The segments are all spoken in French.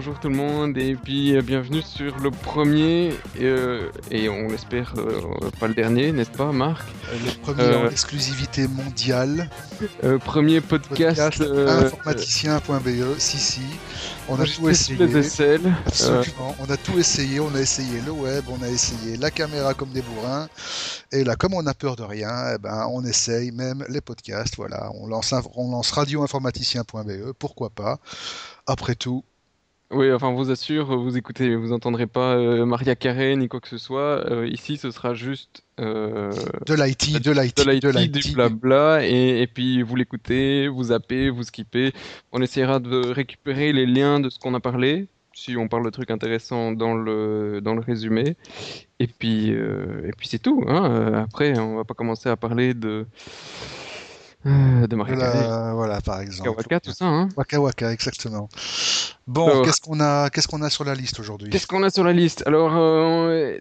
bonjour tout le monde et puis euh, bienvenue sur le premier euh, et on l'espère euh, pas le dernier, n'est-ce pas Marc Le premier en exclusivité mondiale. premier podcast, informaticien.be, si si. On a tout essayé. Absolument. On a tout essayé. On a essayé le web, on a essayé la caméra comme des bourrins. Et là, comme on a peur de rien, eh ben, on essaye même les podcasts. Voilà, on lance, on lance radioinformaticien.be. Pourquoi pas Après tout, oui, enfin, vous assure, vous écoutez, vous entendrez pas euh, Maria Carey ni quoi que ce soit. Euh, ici, ce sera juste euh, de l'IT, de l'IT, de l'IT, du blabla, et, et puis vous l'écoutez, vous zappez, vous skippez. On essaiera de récupérer les liens de ce qu'on a parlé, si on parle de trucs intéressants dans le dans le résumé. Et puis et puis c'est tout. Hein. Après, on va pas commencer à parler de euh, de Marie Voilà, par exemple. Waka Waka, tout ça, hein Waka Waka, exactement. Bon, qu'est-ce qu'on a, qu'est-ce qu'on a sur la liste aujourd'hui? Qu'est-ce qu'on a sur la liste? Alors, euh,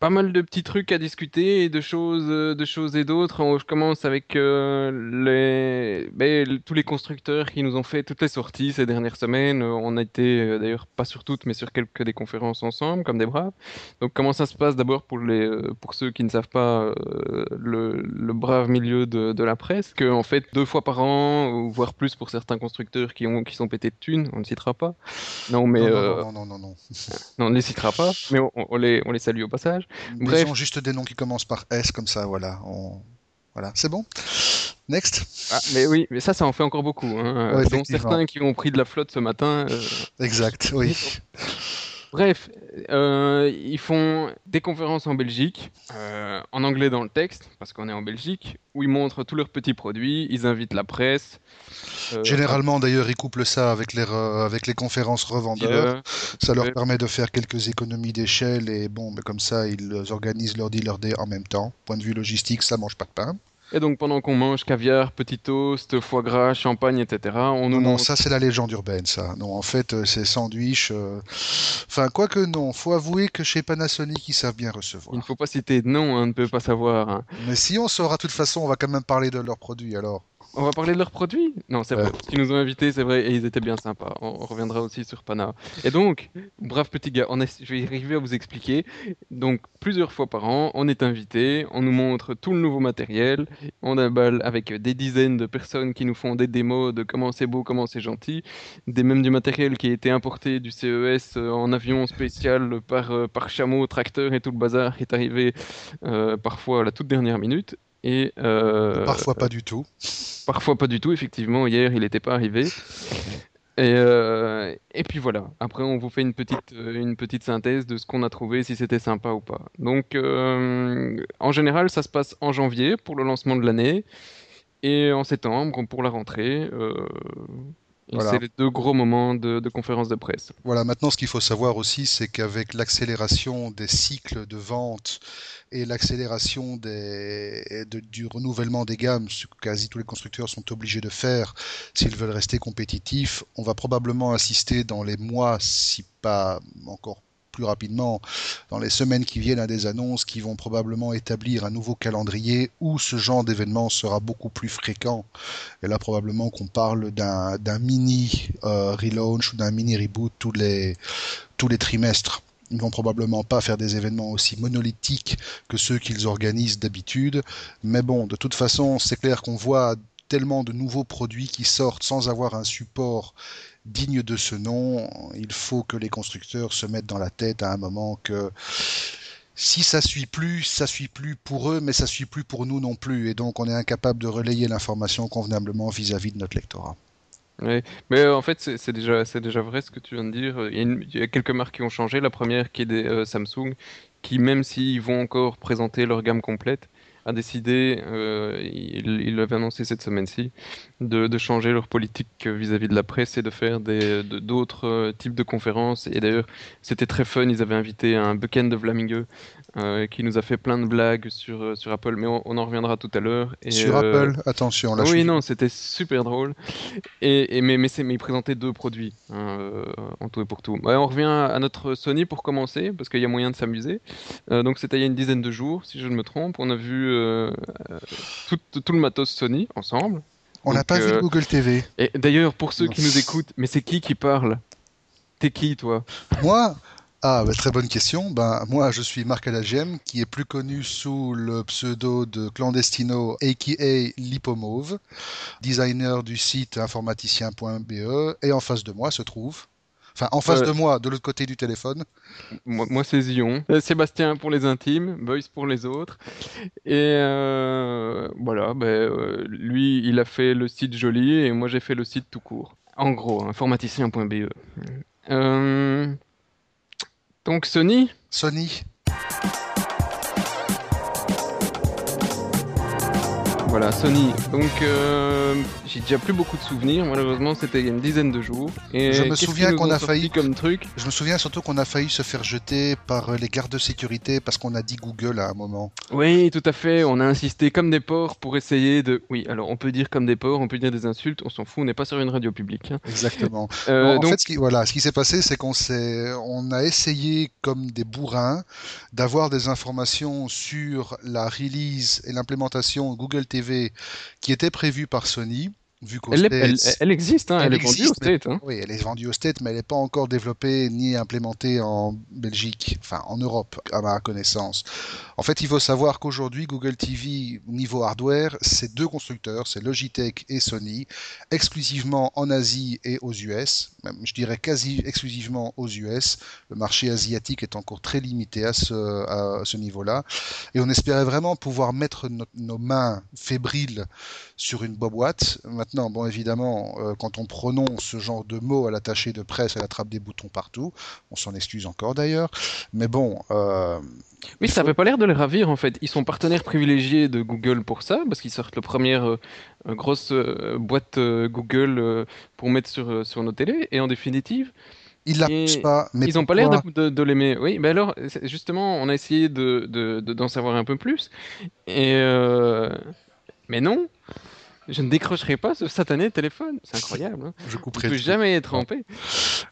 pas mal de petits trucs à discuter et de choses, euh, de choses et d'autres. Je commence avec euh, les, ben, tous les constructeurs qui nous ont fait toutes les sorties ces dernières semaines. Euh, on a été d'ailleurs pas sur toutes, mais sur quelques des conférences ensemble, comme des braves. Donc comment ça se passe d'abord pour les, pour ceux qui ne savent pas le, le, brave milieu de, de la presse, que en fait deux fois par an, voire plus pour certains constructeurs qui ont, qui sont pétés de thunes, on ne citera pas. Non, mais non, non, non, non, non, on ne les citera pas, mais on, on les, on les salue au passage. Bref. ont juste des noms qui commencent par S comme ça, voilà. Voilà, c'est bon? Next. Ah, mais oui, mais ça, ça en fait encore beaucoup. Hein. dont certains qui ont pris de la flotte ce matin. Euh. Exact, oui. Bref, euh, ils font des conférences en Belgique, euh, en anglais dans le texte, parce qu'on est en Belgique, où ils montrent tous leurs petits produits, ils invitent la presse. Euh, Généralement, d'ailleurs, ils couplent ça avec les, avec les conférences revendeurs. Ça leur permet de faire quelques économies d'échelle et bon, mais comme ça, ils organisent leur dealer day en même temps. Point de vue logistique, ça mange pas de pain. Et donc pendant qu'on mange caviar, petit toast, foie gras, champagne, etc., on nous non, non, ça c'est la légende urbaine, ça. Non, en fait, euh, c'est sandwich. Euh, enfin, quoi que non, faut avouer que chez Panasonic, ils savent bien recevoir. Il ne faut pas citer de nom, hein, on ne peut pas savoir. Hein. Mais si on saura, de toute façon, on va quand même parler de leurs produits alors. On va parler de leurs produits? Non, c'est vrai. Parce qu'ils nous ont invités, c'est vrai, et ils étaient bien sympas. On, reviendra aussi sur Pana. Et donc, brave petit gars, on je vais arriver à vous expliquer. Donc, plusieurs fois par an, on est invité, on nous montre tout le nouveau matériel, on a balle avec des dizaines de personnes qui nous font des démos de comment c'est beau, comment c'est gentil, des même du matériel qui a été importé du CES euh, en avion spécial par, euh, par chameau, tracteur et tout le bazar qui est arrivé euh, parfois à la toute dernière minute. Et, euh, parfois pas du tout. Parfois pas du tout, effectivement. Hier, il n'était pas arrivé. Et, euh, et, puis voilà. Après, on vous fait une petite, euh, une petite synthèse de ce qu'on a trouvé, si c'était sympa ou pas. Donc, en général, ça se passe en janvier pour le lancement de l'année et en septembre pour la rentrée. C'est les deux gros moments de, de conférence de presse. Voilà, maintenant ce qu'il faut savoir aussi, c'est qu'avec l'accélération des cycles de vente et l'accélération du renouvellement des gammes, ce que quasi tous les constructeurs sont obligés de faire s'ils veulent rester compétitifs, on va probablement assister dans les mois, si pas encore plus rapidement dans les semaines qui viennent à des annonces qui vont probablement établir un nouveau calendrier où ce genre d'événement sera beaucoup plus fréquent. Et là, probablement qu'on parle d'un mini euh, relaunch ou d'un mini reboot tous les, tous les trimestres. Ils vont probablement pas faire des événements aussi monolithiques que ceux qu'ils organisent d'habitude. Mais bon, de toute façon, c'est clair qu'on voit tellement de nouveaux produits qui sortent sans avoir un support digne de ce nom. Il faut que les constructeurs se mettent dans la tête à un moment que si ça suit plus, ça suit plus pour eux, mais ça suit plus pour nous non plus. Et donc on est incapable de relayer l'information convenablement vis-à-vis de notre lectorat. Oui, mais euh, en fait, c'est déjà, déjà vrai ce que tu viens de dire. Il y, a, quelques marques qui ont changé. La première qui est des euh, Samsung, qui même s'ils vont encore présenter leur gamme complète, a décidé, euh, il l'avait annoncé cette semaine-ci, de, de, changer leur politique vis-à-vis de la presse et de faire d'autres euh, types de conférences. Et d'ailleurs, c'était très fun. Ils avaient invité un Bucken de Vlamingue euh, qui nous a fait plein de blagues sur, euh, sur Apple, mais on, en reviendra tout à l'heure. Sur Apple, attention. Là, oui, non, c'était super drôle. Et, et mais, mais, mais, il présentait deux produits hein, en tout et pour tout. on revient à notre Sony pour commencer, parce qu'il y a moyen de s'amuser. donc c'était il y a une dizaine de jours, si je ne me trompe. On a vu tout, tout, le matos Sony ensemble. On n'a pas vu euh, Google TV. Et d'ailleurs, pour ceux qui nous écoutent, mais c'est qui qui parle? T'es qui, toi? Moi, ah, bah, très bonne question. Ben, moi, je suis Marc Alagem, qui est plus connu sous le pseudo de Clandestino, aka Lipomove, designer du site informaticien.be. Et en face de moi se trouve. Enfin, en face Euh, de moi, de l'autre côté du téléphone. Moi, moi, c'est Zion. Euh, Sébastien pour les intimes, Boyce pour les autres. Et euh, voilà, ben, euh, lui, il a fait le site joli et moi, j'ai fait le site tout court. En gros, informaticien.be. Donc, Sony, Sony. Voilà, Sony. Donc, euh, j'ai déjà plus beaucoup de souvenirs. Malheureusement, c'était il y a une dizaine de jours. Et Je me souviens qu'on a failli- comme truc. Je me souviens surtout qu'on a failli se faire jeter par les gardes de sécurité parce qu'on a dit Google à un moment. Oui, tout à fait. On a insisté comme des porcs pour essayer de. Oui, alors on peut dire comme des porcs, on peut dire des insultes, on s'en fout, on n'est pas sur une radio publique. hein. Exactement. Euh, en donc, fait, ce qui, voilà, ce qui s'est passé, c'est qu'on s'est, on a essayé, comme des bourrins, d'avoir des informations sur la release et l'implémentation Google TV qui était prévue par Sony, vu elle, elle- States- elle existe, hein, elle, Elle est vendue existe, au State. hein. Oui, elle est vendue aux States, mais elle n'est pas encore développée ni implémentée en Belgique, enfin en Europe, à ma connaissance. En fait, il faut savoir qu'aujourd'hui, Google TV, niveau hardware, c'est deux constructeurs, c'est Logitech et Sony, exclusivement en Asie et aux US, même je dirais quasi exclusivement aux US. Le marché asiatique est encore très limité à ce, à ce niveau-là. Et on espérait vraiment pouvoir mettre no- nos mains fébriles sur une boîte. Maintenant, bon, évidemment, euh, quand on prononce ce genre de mots à l'attaché de presse, elle attrape des boutons partout. On s'en excuse encore d'ailleurs. Mais bon, euh, Oui, ça faut- n'avait pas l'air de les ravir en fait. Ils sont partenaires privilégiés de Google pour ça, parce qu'ils sortent la première euh, grosse boîte Google pour mettre sur, sur nos télés. Et en définitive, ils la poussent pas. Mais ils n'ont pas l'air de, de- de l'aimer. Oui, ben alors, justement, on a essayé de, de- de- d'en savoir un peu plus. Et Mais non, je ne décrocherai pas ce satané téléphone. C'est incroyable. Hein. Je couperai. truc. jamais être trompé.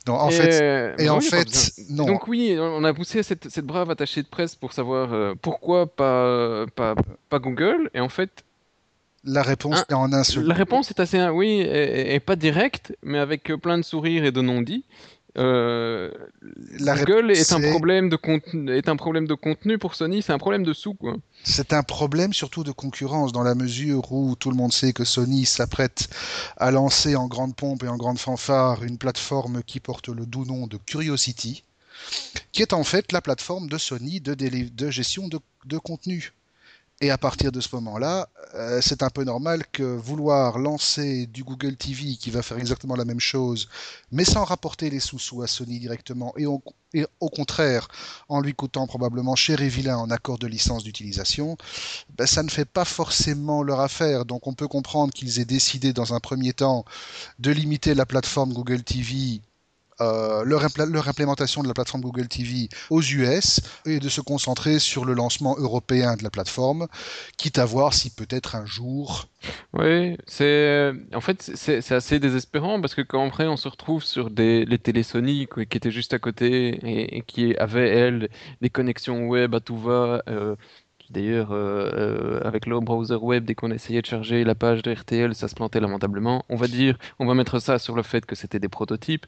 Non, en Et, fait, euh, et non, en fait, non. Donc oui, on a poussé cette, cette brave attachée de presse pour savoir euh, pourquoi pas, pas, pas Google. Et en fait, La réponse Un- est en un seul. la réponse est assez, oui, et, et pas directe, mais avec euh, plein de sourires et de non-dits. Euh, La Google est un problème de contenu, est un problème de contenu pour Sony, c'est un problème de sous, quoi. C'est un problème surtout de concurrence dans la mesure où tout le monde sait que Sony s'apprête à lancer en grande pompe et en grande fanfare une plateforme qui porte le doux nom de Curiosity, qui est en fait la plateforme de Sony de, gestion de, de contenu. Et à partir de ce moment-là, euh, c'est un peu normal que vouloir lancer du Google TV qui va faire exactement la même chose, mais sans rapporter les sous-sous à Sony directement, et au, contraire, en lui coûtant probablement cher et vilain en accord de licence d'utilisation, ben, ça ne fait pas forcément leur affaire. Donc on peut comprendre qu'ils aient décidé dans un premier temps de limiter la plateforme Google TV. Euh, leur, implémentation de la plateforme Google TV aux US et de se concentrer sur le lancement européen de la plateforme, quitte à voir si peut-être un jour Oui, c'est en fait c'est assez désespérant parce que quand après on se retrouve sur des les télé Sony quoi, qui étaient juste à côté et, qui avaient elles des connexions web à tout va euh, d'ailleurs euh, euh, avec le browser web dès qu'on essayait de charger la page de RTL ça se plantait lamentablement. On va dire on va mettre ça sur le fait que c'était des prototypes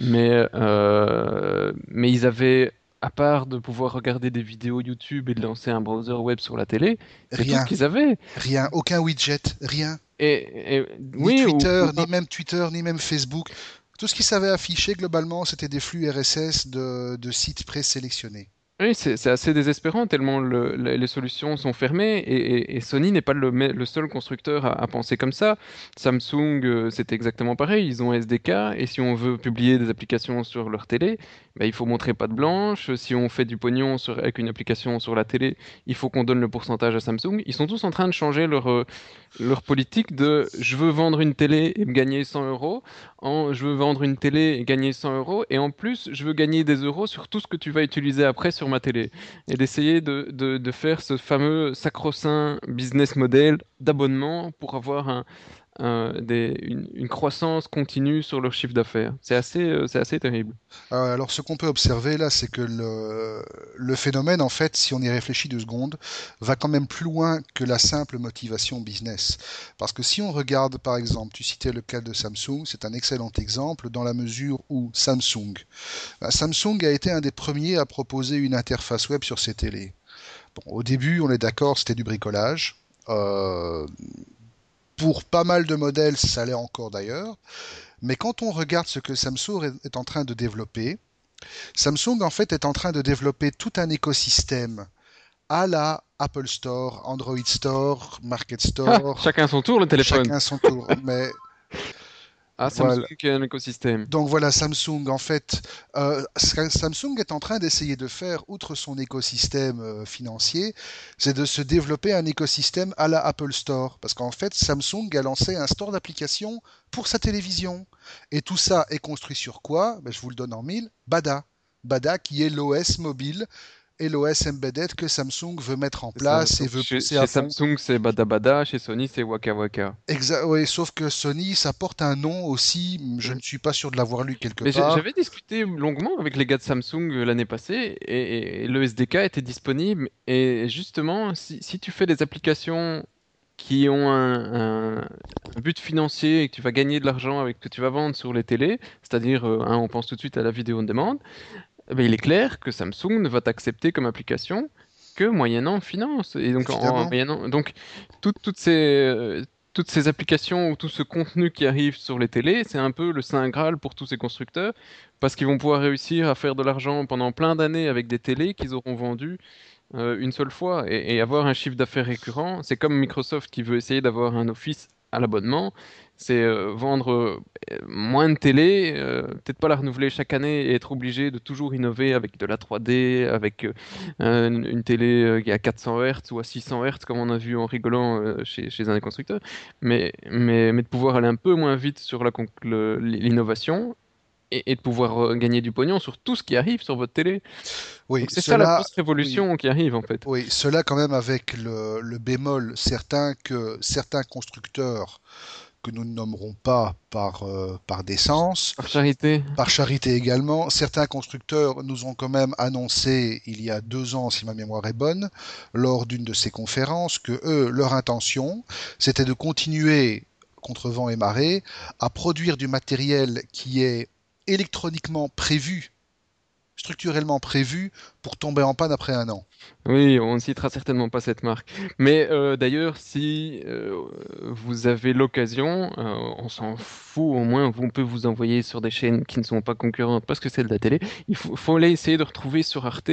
mais euh, mais ils avaient à part de pouvoir regarder des vidéos YouTube et de lancer un browser web sur la télé, c'est tout rien, ce qu'ils avaient. rien, aucun widget, rien. Et, et- Ni oui, Twitter, ou- ni même Twitter, ni même Facebook. Tout ce qu'ils savaient afficher globalement, c'était des flux RSS de, de sites présélectionnés. Oui, c'est assez désespérant tellement le- le- les solutions sont fermées et, Sony n'est pas le, seul constructeur à, penser comme ça. Samsung, euh, c'est exactement pareil. Ils ont SDK et si on veut publier des applications sur leur télé, ben, il faut montrer patte blanche. Si on fait du pognon avec une application sur la télé, il faut qu'on donne le pourcentage à Samsung. Ils sont tous en train de changer leur, euh, leur politique de je veux vendre une télé et me gagner 100 euros je veux vendre une télé et gagner 100 euros, et en plus, je veux gagner des euros sur tout ce que tu vas utiliser après sur télé. Et d'essayer de, de, de faire ce fameux sacro-saint business model d'abonnement pour avoir un, une, croissance continue sur leur chiffre d'affaires. C'est assez, euh, assez terrible. Euh, alors, ce qu'on peut observer là, c'est que le, phénomène, en fait, si on y réfléchit deux secondes, va quand même plus loin que la simple motivation business. Parce que si on regarde, par exemple, tu citais le cas de Samsung, c'est un excellent exemple dans la mesure où Samsung, ben, Samsung a été un des premiers à proposer une interface web sur ses télés. Au début, on est d'accord, c'était du bricolage. Euh, pour pas mal de modèles, ça l'est encore d'ailleurs. Mais quand on regarde ce que Samsung est- en train de développer, Samsung en fait est en train de développer tout un écosystème à la Apple Store, Android Store, Market Ah, Store, chacun son tour le téléphone. chacun son tour. Mais Ah. Samsung un écosystème. Donc voilà, Samsung, en fait, euh, Samsung est en train d'essayer de faire, outre son écosystème euh, financier, c'est de se développer un écosystème à la Apple Store. Parce qu'en fait, Samsung a lancé un store d'applications pour sa télévision. Et tout ça est construit sur quoi? Ben, je vous le donne en mille, Bada. Bada qui est l'OS mobile et l'OS embedded que Samsung veut mettre en ça. place et veut chez, pousser chez à fond. Samsung, c'est Bada Bada, chez Sony, c'est Waka Waka. Exa- ouais, sauf que Sony, ça porte un nom aussi, je ne suis pas sûr de l'avoir lu quelque Mais part. j'avais discuté longuement avec les gars de Samsung euh, l'année passée et, et le SDK était disponible. Et justement, si, si tu fais des applications qui ont un, un- un but financier et que tu vas gagner de l'argent avec que tu vas vendre sur les télés, c'est-à-dire, euh, hein, on pense tout de suite à la vidéo on demande, ben, il est clair que Samsung ne va t'accepter comme application que moyennant finance. Et donc, en, moyennant, donc toutes, toutes ces, euh, toutes ces applications ou tout ce contenu qui arrive sur les télés, c'est un peu le saint Graal pour tous ces constructeurs, parce qu'ils vont pouvoir réussir à faire de l'argent pendant plein d'années avec des télés qu'ils auront vendues euh, une seule fois et, et avoir un chiffre d'affaires récurrent. C'est comme Microsoft qui veut essayer d'avoir un Office à l'abonnement. C'est euh, vendre euh, moins de télé, euh, peut-être pas la renouveler chaque année et être obligé de toujours innover avec de la 3D, avec une, télé à 400 Hz ou à 600 Hz, comme on a vu en rigolant chez, chez un des constructeurs, mais, mais, mais de pouvoir aller un peu moins vite sur l'innovation et, de pouvoir gagner du pognon sur tout ce qui arrive sur votre télé. Oui, c'est ça la grosse révolution qui arrive en fait. oui, cela quand même avec le, le bémol certain que certains constructeurs que nous ne nommerons pas par, euh, par décence, Par charité. par charité également, certains constructeurs nous ont quand même annoncé il y a deux ans, si ma mémoire est bonne, lors d'une de ces conférences, que eux, leur intention, c'était de continuer contre vent et marée à produire du matériel qui est électroniquement prévu, structurellement prévu pour tomber en panne après un an. Oui, on ne citera certainement pas cette marque. Mais euh, d'ailleurs, si euh, vous avez l'occasion, euh, on s'en fout, au moins on peut vous envoyer sur des chaînes qui ne sont pas concurrentes parce que c'est de la télé. Il faut, faut aller essayer de retrouver sur Arte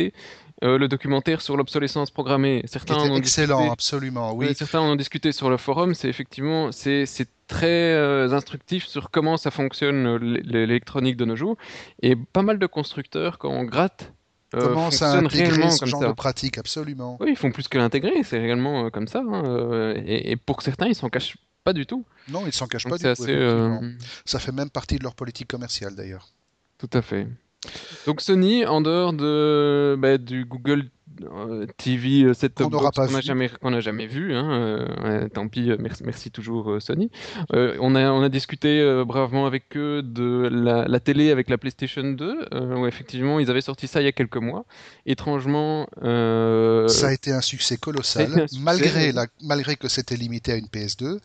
euh, le documentaire sur l'obsolescence programmée. Certains en ont excellent, discuté. absolument, Oui, certains en ont discuté sur le forum. C'est effectivement, c'est très euh, instructif sur comment ça fonctionne euh, l'électronique de nos jours. Et pas mal de constructeurs, quand on gratte, euh, à fonctionnent intégrer réellement ce comme genre de ça. pratique, absolument. Oui, ils font plus que l'intégrer, c'est réellement euh, comme ça. hein, et, et pour certains, ils s'en cachent pas du tout. Non, ils ne s'en cachent Donc pas du tout, assez. Ça fait même partie de leur politique commerciale, d'ailleurs. tout à fait. Donc Sony, en dehors de, bah, du Google euh, TV euh, set-top Qu'on box n'a jamais, n'a jamais vu, hein, euh, ouais, tant pis, merci, merci toujours euh, Sony. On a, on a discuté bravement avec eux de la, la télé avec la PlayStation 2, euh, où effectivement ils avaient sorti ça il y a quelques mois. Étrangement, Ça a été un succès colossal, un succès. malgré, la, malgré que c'était limité à une PS2.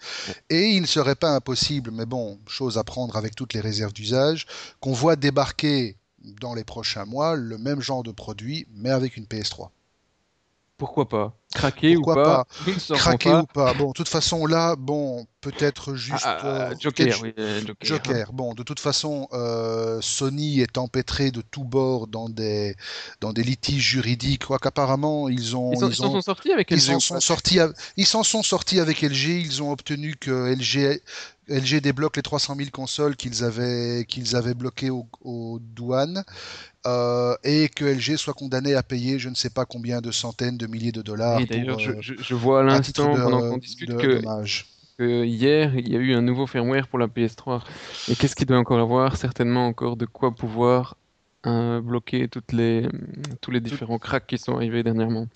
Et il ne serait pas impossible, mais bon, chose à prendre avec toutes les réserves d'usage, qu'on voit débarquer dans les prochains mois le même genre de produit, mais avec une PS3. Pourquoi pas? Craquer ou pas? pas? Craquer pas. ou pas? Bon, de toute façon, là, bon, peut-être Ah, juste ah, euh, ah, Joker, quelque- oui, euh, Joker. Joker. Bon, de toute façon, euh, Sony est empêtré de tous bords dans des, dans des litiges juridiques, quoi qu'apparemment, ils ont, Ils s'en ils ils s'en ont, sont sortis avec ils LG sont sortis, ils s'en sont sortis avec LG, ils ont obtenu que LG, LG débloque les 300 000 consoles qu'ils avaient, qu'ils avaient bloquées aux, aux douanes, euh, et que LG soit condamné à payer je ne sais pas combien de centaines de milliers de dollars Et d'ailleurs, je, euh, je- vois à l'instant, qu'on discute, de que, que hier, il y a eu un nouveau firmware pour la PS3. Et qu'est-ce qu'il doit encore avoir? Certainement encore de quoi pouvoir euh, bloquer toutes les, tous les différents cracks qui sont arrivés dernièrement.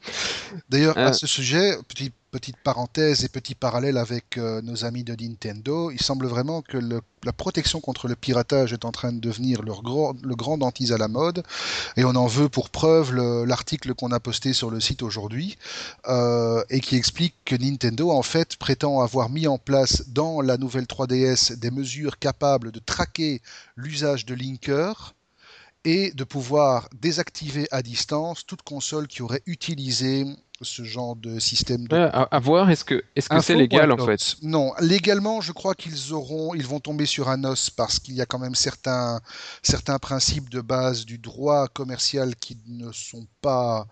D'ailleurs, à ce sujet, petit petite parenthèse et petit parallèle avec euh, nos amis de Nintendo, il semble vraiment que la protection contre le piratage est en train de devenir leur le grand dentise à la mode. Et on en veut pour preuve l'article qu'on a posté sur le site aujourd'hui euh, et qui explique que Nintendo en fait prétend avoir mis en place dans la nouvelle 3DS des mesures capables de traquer l'usage de Linker et de pouvoir désactiver à distance toute console qui aurait utilisé ce genre de système. De... à, voir, est-ce que est-ce que c'est légal en fait? Non, légalement, je crois qu'ils auront, ils vont tomber sur un os parce qu'il y a quand même certains certains principes de base du droit commercial qui ne sont pas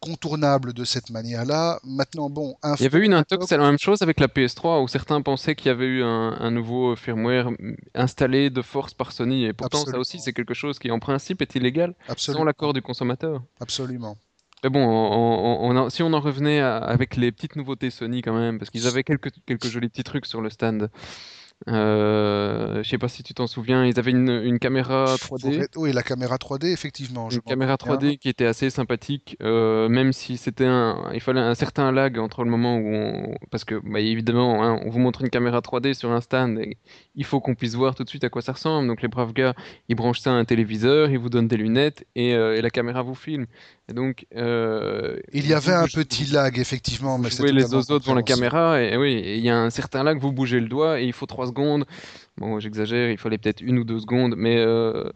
contournables de cette manière-là. Maintenant, bon, il y avait eu une intox, c'est la même chose avec la PS3 où certains pensaient qu'il y avait eu un, nouveau firmware installé de force par Sony et pourtant ça aussi c'est quelque chose qui en principe est illégal sans l'accord du consommateur. Absolument. Mais bon, si on en revenait avec les petites nouveautés Sony quand même, parce qu'ils avaient quelques, quelques jolis petits trucs sur le stand. Euh, je sais pas si tu t'en souviens, ils avaient une, caméra 3D. Oui, la caméra 3D, effectivement. Une caméra 3D qui était assez sympathique, euh, même si c'était un, il fallait un certain lag entre le moment où on, parce que bah, évidemment, hein, on vous montre une caméra 3D sur un stand, et il faut qu'on puisse voir tout de suite à quoi ça ressemble. Donc les braves gars, ils branchent ça à un téléviseur, ils vous donnent des lunettes et, euh, et la caméra vous filme. Et donc, euh, il y avait un petit lag effectivement, mais vous les autres devant la caméra et, oui, il y a un certain lag, vous bougez le doigt et il faut trois secondes. Bon, j'exagère, il fallait peut-être une ou deux secondes, mais euh,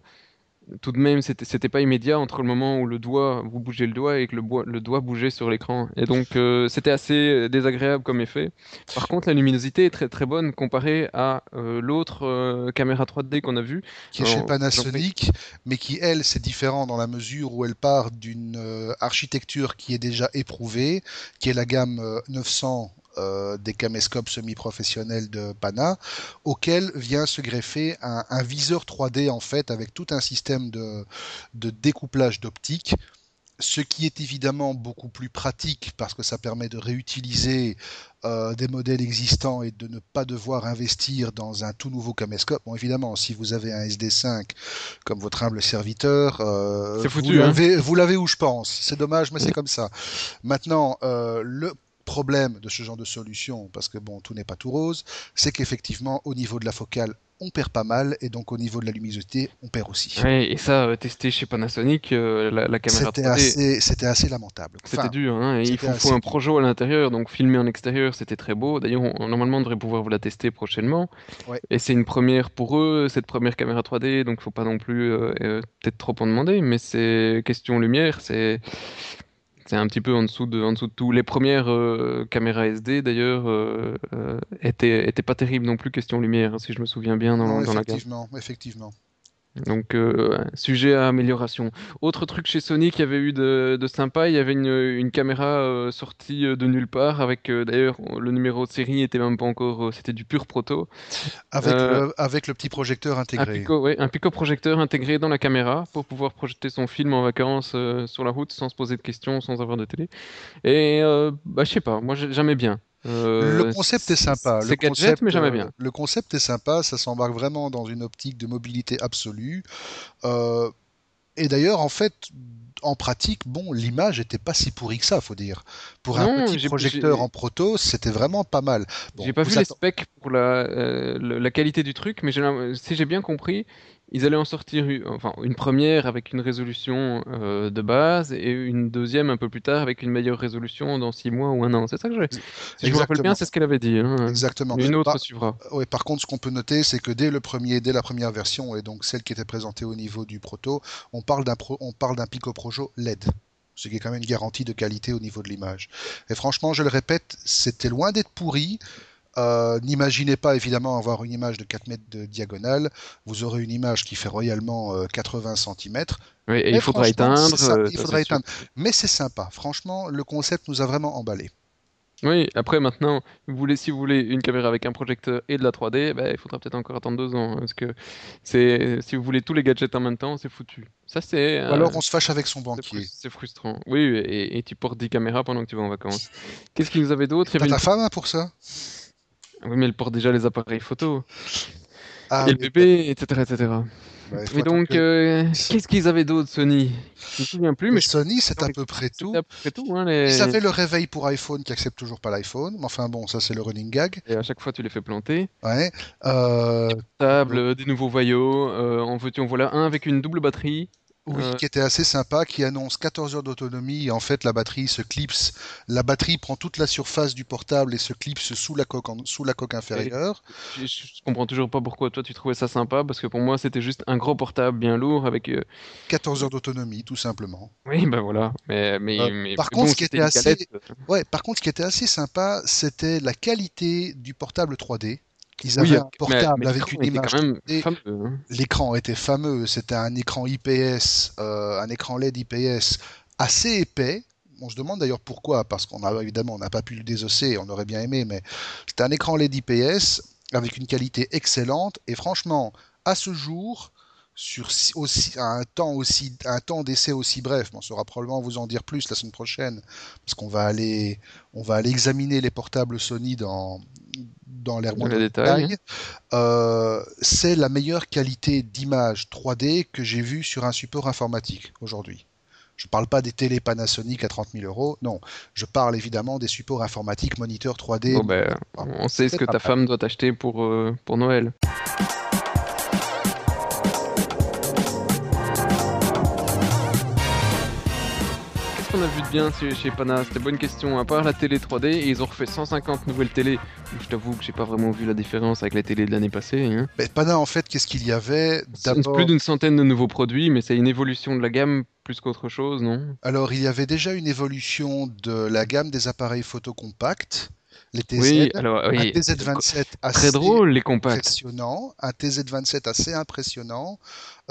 tout de même, c'était pas immédiat entre le moment où le doigt, vous bougez le doigt et que le, le doigt bougeait sur l'écran. Et donc, euh, c'était assez désagréable comme effet. Par contre, la luminosité est très très bonne comparée à euh, l'autre euh, caméra 3D qu'on a vue. Qui est chez Panasonic, mais qui, elle, c'est différent dans la mesure où elle part d'une architecture qui est déjà éprouvée, qui est la gamme 900 euh, des caméscopes semi-professionnels de Pana, auquel vient se greffer un, viseur 3D en fait avec tout un système de, découplage d'optique ce qui est évidemment beaucoup plus pratique parce que ça permet de réutiliser euh, des modèles existants et de ne pas devoir investir dans un tout nouveau caméscope. Bon, évidemment, si vous avez un SD5 comme votre humble serviteur, euh, hein. vous l'avez où je pense. C'est dommage, mais c'est comme ça. Maintenant, le problème de ce genre de solution, parce que bon, tout n'est pas tout rose, c'est qu'effectivement, au niveau de la focale, on perd pas mal, et donc au niveau de la luminosité, on perd aussi. Et ça, euh, testé chez Panasonic, euh, la, caméra c'était assez, c'était assez lamentable. C'était dur, hein, et il faut, un projo à l'intérieur, donc filmer en extérieur, c'était très beau. D'ailleurs, normalement, on devrait pouvoir vous la tester prochainement. Et c'est une première pour eux, cette première caméra 3D, donc il faut pas non plus euh, peut-être trop en demander, mais c'est question lumière, c'est c'est un petit peu en dessous de, en dessous de tout. Les premières euh, caméras SD, d'ailleurs, euh, euh, étaient, étaient, pas terribles non plus, question lumière, si je me souviens bien dans, dans la gamme. Effectivement, effectivement. Donc, euh, sujet à amélioration. Autre truc chez Sony qui avait eu de, sympa, il y avait une, caméra euh, sortie euh, de nulle part, avec d'ailleurs le numéro de série était même pas encore, c'était du pur proto. Avec, le, avec le petit projecteur intégré. Un pico, un pico projecteur intégré dans la caméra pour pouvoir projeter son film en vacances sur la route sans se poser de questions, sans avoir de télé. Et bah, je sais pas, moi j'aimais bien. Euh, le concept est sympa. C'est gadget, mais jamais bien. Euh, le concept est sympa, ça s'embarque vraiment dans une optique de mobilité absolue. Euh, et d'ailleurs, en fait, en pratique, bon, l'image n'était pas si pourrie que ça, faut dire. Pour un petit projecteur en proto, c'était vraiment pas mal. j'ai pas vu les specs pour la, la, qualité du truc, mais si j'ai bien compris, ils allaient en sortir enfin, une première avec une résolution euh, de base et une deuxième un peu plus tard avec une meilleure résolution dans six mois ou un an. C'est ça que j'ai. Si je me rappelle bien, c'est ce qu'elle avait dit. Hein. Exactement. Une autre suivra. Ouais, par contre, ce qu'on peut noter, c'est que dès le premier, dès la première version et donc celle qui était présentée au niveau du proto, on parle d'un on parle d'un Pico Projo LED ce qui est quand même une garantie de qualité au niveau de l'image. Et franchement, je le répète, c'était loin d'être pourri. Euh, n'imaginez pas évidemment avoir une image de 4 mètres de diagonale. Vous aurez une image qui fait royalement 80 euh, cm. Oui, et il faudra éteindre. Euh, il faudra éteindre. Mais c'est sympa. Franchement, le concept nous a vraiment emballé. Oui, après maintenant, vous voulez, si vous voulez une caméra avec un projecteur et de la 3D, ben, il faudra peut-être encore attendre deux ans. Hein, parce que si vous voulez tous les gadgets en même temps, c'est foutu. Ça, c'est, alors on se fâche avec son banquier. C'est frustrant. Oui, et, tu portes 10 caméras pendant que tu vas en vacances. Qu'est-ce qu'il nous avait d'autre T'as ta femme hein, pour ça? Oui, mais elle porte déjà les appareils photo. Ah, et le bébé, etc., etc. Bah, Et attendre donc, que- euh, qu'est-ce qu'ils avaient d'autre, Sony? Je me souviens plus, mais Sony, c'est à peu près tout. à peu près tout. Hein, les... Ils avaient le réveil pour iPhone qui accepte toujours pas l'iPhone. Mais enfin bon, ça c'est le running gag. Et à chaque fois, tu les fais planter. Ouais. Euh, Table, euh, des nouveaux vaillots, euh, en veux-tu, en voilà un avec une double batterie. Oui, Euh, qui était assez sympa, qui annonce 14 heures d'autonomie. Et en fait, la batterie se clipse. La batterie prend toute la surface du portable et se clipse sous la coque, en- sous la coque inférieure. Je, je comprends toujours pas pourquoi toi tu trouvais ça sympa, parce que pour moi c'était juste un gros portable bien lourd avec. euh, 14 heures d'autonomie, tout simplement. Oui, ben voilà. Mais, mais, Euh, mais par contre, bon, ce qui était assez-. Ouais, par contre, ce qui était assez sympa, c'était la qualité du portable 3D. Ils Oui, avaient un mais- portable mais avec l'écran une était image quand même 3D. fameux. hein. L'écran était fameux, c'était un écran IPS, euh, un écran LED IPS assez épais. On se demande d'ailleurs pourquoi, parce qu'on a évidemment on n'a pas pu le désosser, on aurait bien aimé, mais c'était un écran LED IPS avec une qualité excellente. Et franchement, à ce jour, sur aussi, un temps aussi, un temps d'essai aussi bref, on saura probablement vous en dire plus la semaine prochaine, parce qu'on va aller, on va aller examiner les portables Sony dans dans l'air Dans moins les de détails. détail. Euh, c'est la meilleure qualité d'image 3D que j'ai vue sur un support informatique aujourd'hui. Je ne parle pas des télé Panasonic à 30 000 euros, non. Je parle évidemment des supports informatiques moniteurs 3D. Bon, ben, on sait ce que ta mal. femme doit t'acheter pour, euh, pour Noël. A vu de bien chez, Pana C'était bonne question. À part la télé 3D, et ils ont refait 150 nouvelles télés. Je t'avoue que j'ai pas vraiment vu la différence avec la télé de l'année passée. Hein. Mais Pana, en fait, qu'est-ce qu'il y avait plus d'une centaine de nouveaux produits, mais c'est une évolution de la gamme plus qu'autre chose, non? Alors il y avait déjà une évolution de la gamme des appareils photo compacts, les TZ, Oui, alors un oui. TZ27 assez Très drôle les compacts. impressionnant, un TZ27 assez impressionnant,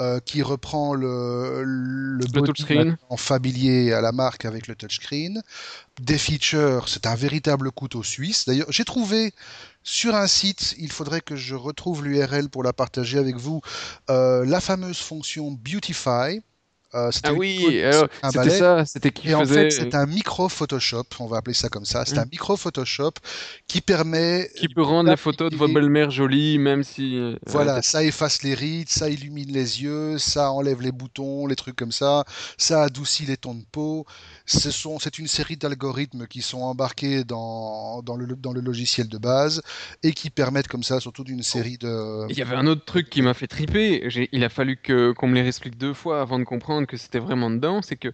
euh, qui reprend le, le, Le touchscreen. en familier à la marque avec le touchscreen. Des features, c'est un véritable couteau suisse. D'ailleurs, j'ai trouvé sur un site, il faudrait que je retrouve l'URL pour la partager avec vous, euh, la fameuse fonction Beautify. Euh, Ah oui, c'était ça, c'était qui Et en faisait, fait, c'est un micro Photoshop, on va appeler ça comme ça. C'est Mm. un micro Photoshop qui permet qui peut rendre les photos de votre belle-mère jolies, même si. euh, Voilà, ça efface les rides, ça illumine les yeux, ça enlève les boutons, les trucs comme ça, ça adoucit les tons de peau. Ce sont, c'est une série d'algorithmes qui sont embarqués dans, dans, le, dans le logiciel de base et qui permettent comme ça, surtout d'une série de... Il y avait un autre truc qui m'a fait triper. Il a fallu qu'on me les explique deux fois avant de comprendre que c'était vraiment dedans. C'est que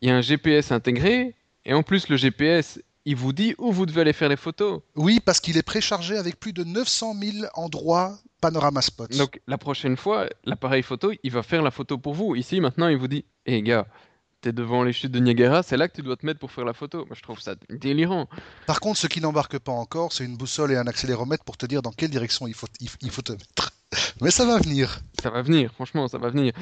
il y a un GPS intégré et en plus le GPS, il vous dit où vous devez aller faire les photos. Oui, parce qu'il est préchargé avec plus de 900 000 endroits Panorama Spot. Donc la prochaine fois, l'appareil photo, il va faire la photo pour vous. Ici maintenant, il vous dit, hé gars, t'es devant les chutes de Niagara, c'est là que tu dois te mettre pour faire la photo. Moi, je trouve ça délirant. Par contre, ce qui n'embarque pas encore, c'est une boussole et un accéléromètre pour te dire dans quelle direction il faut, il faut te mettre. Mais ça va venir. Ça va venir, franchement, ça va venir.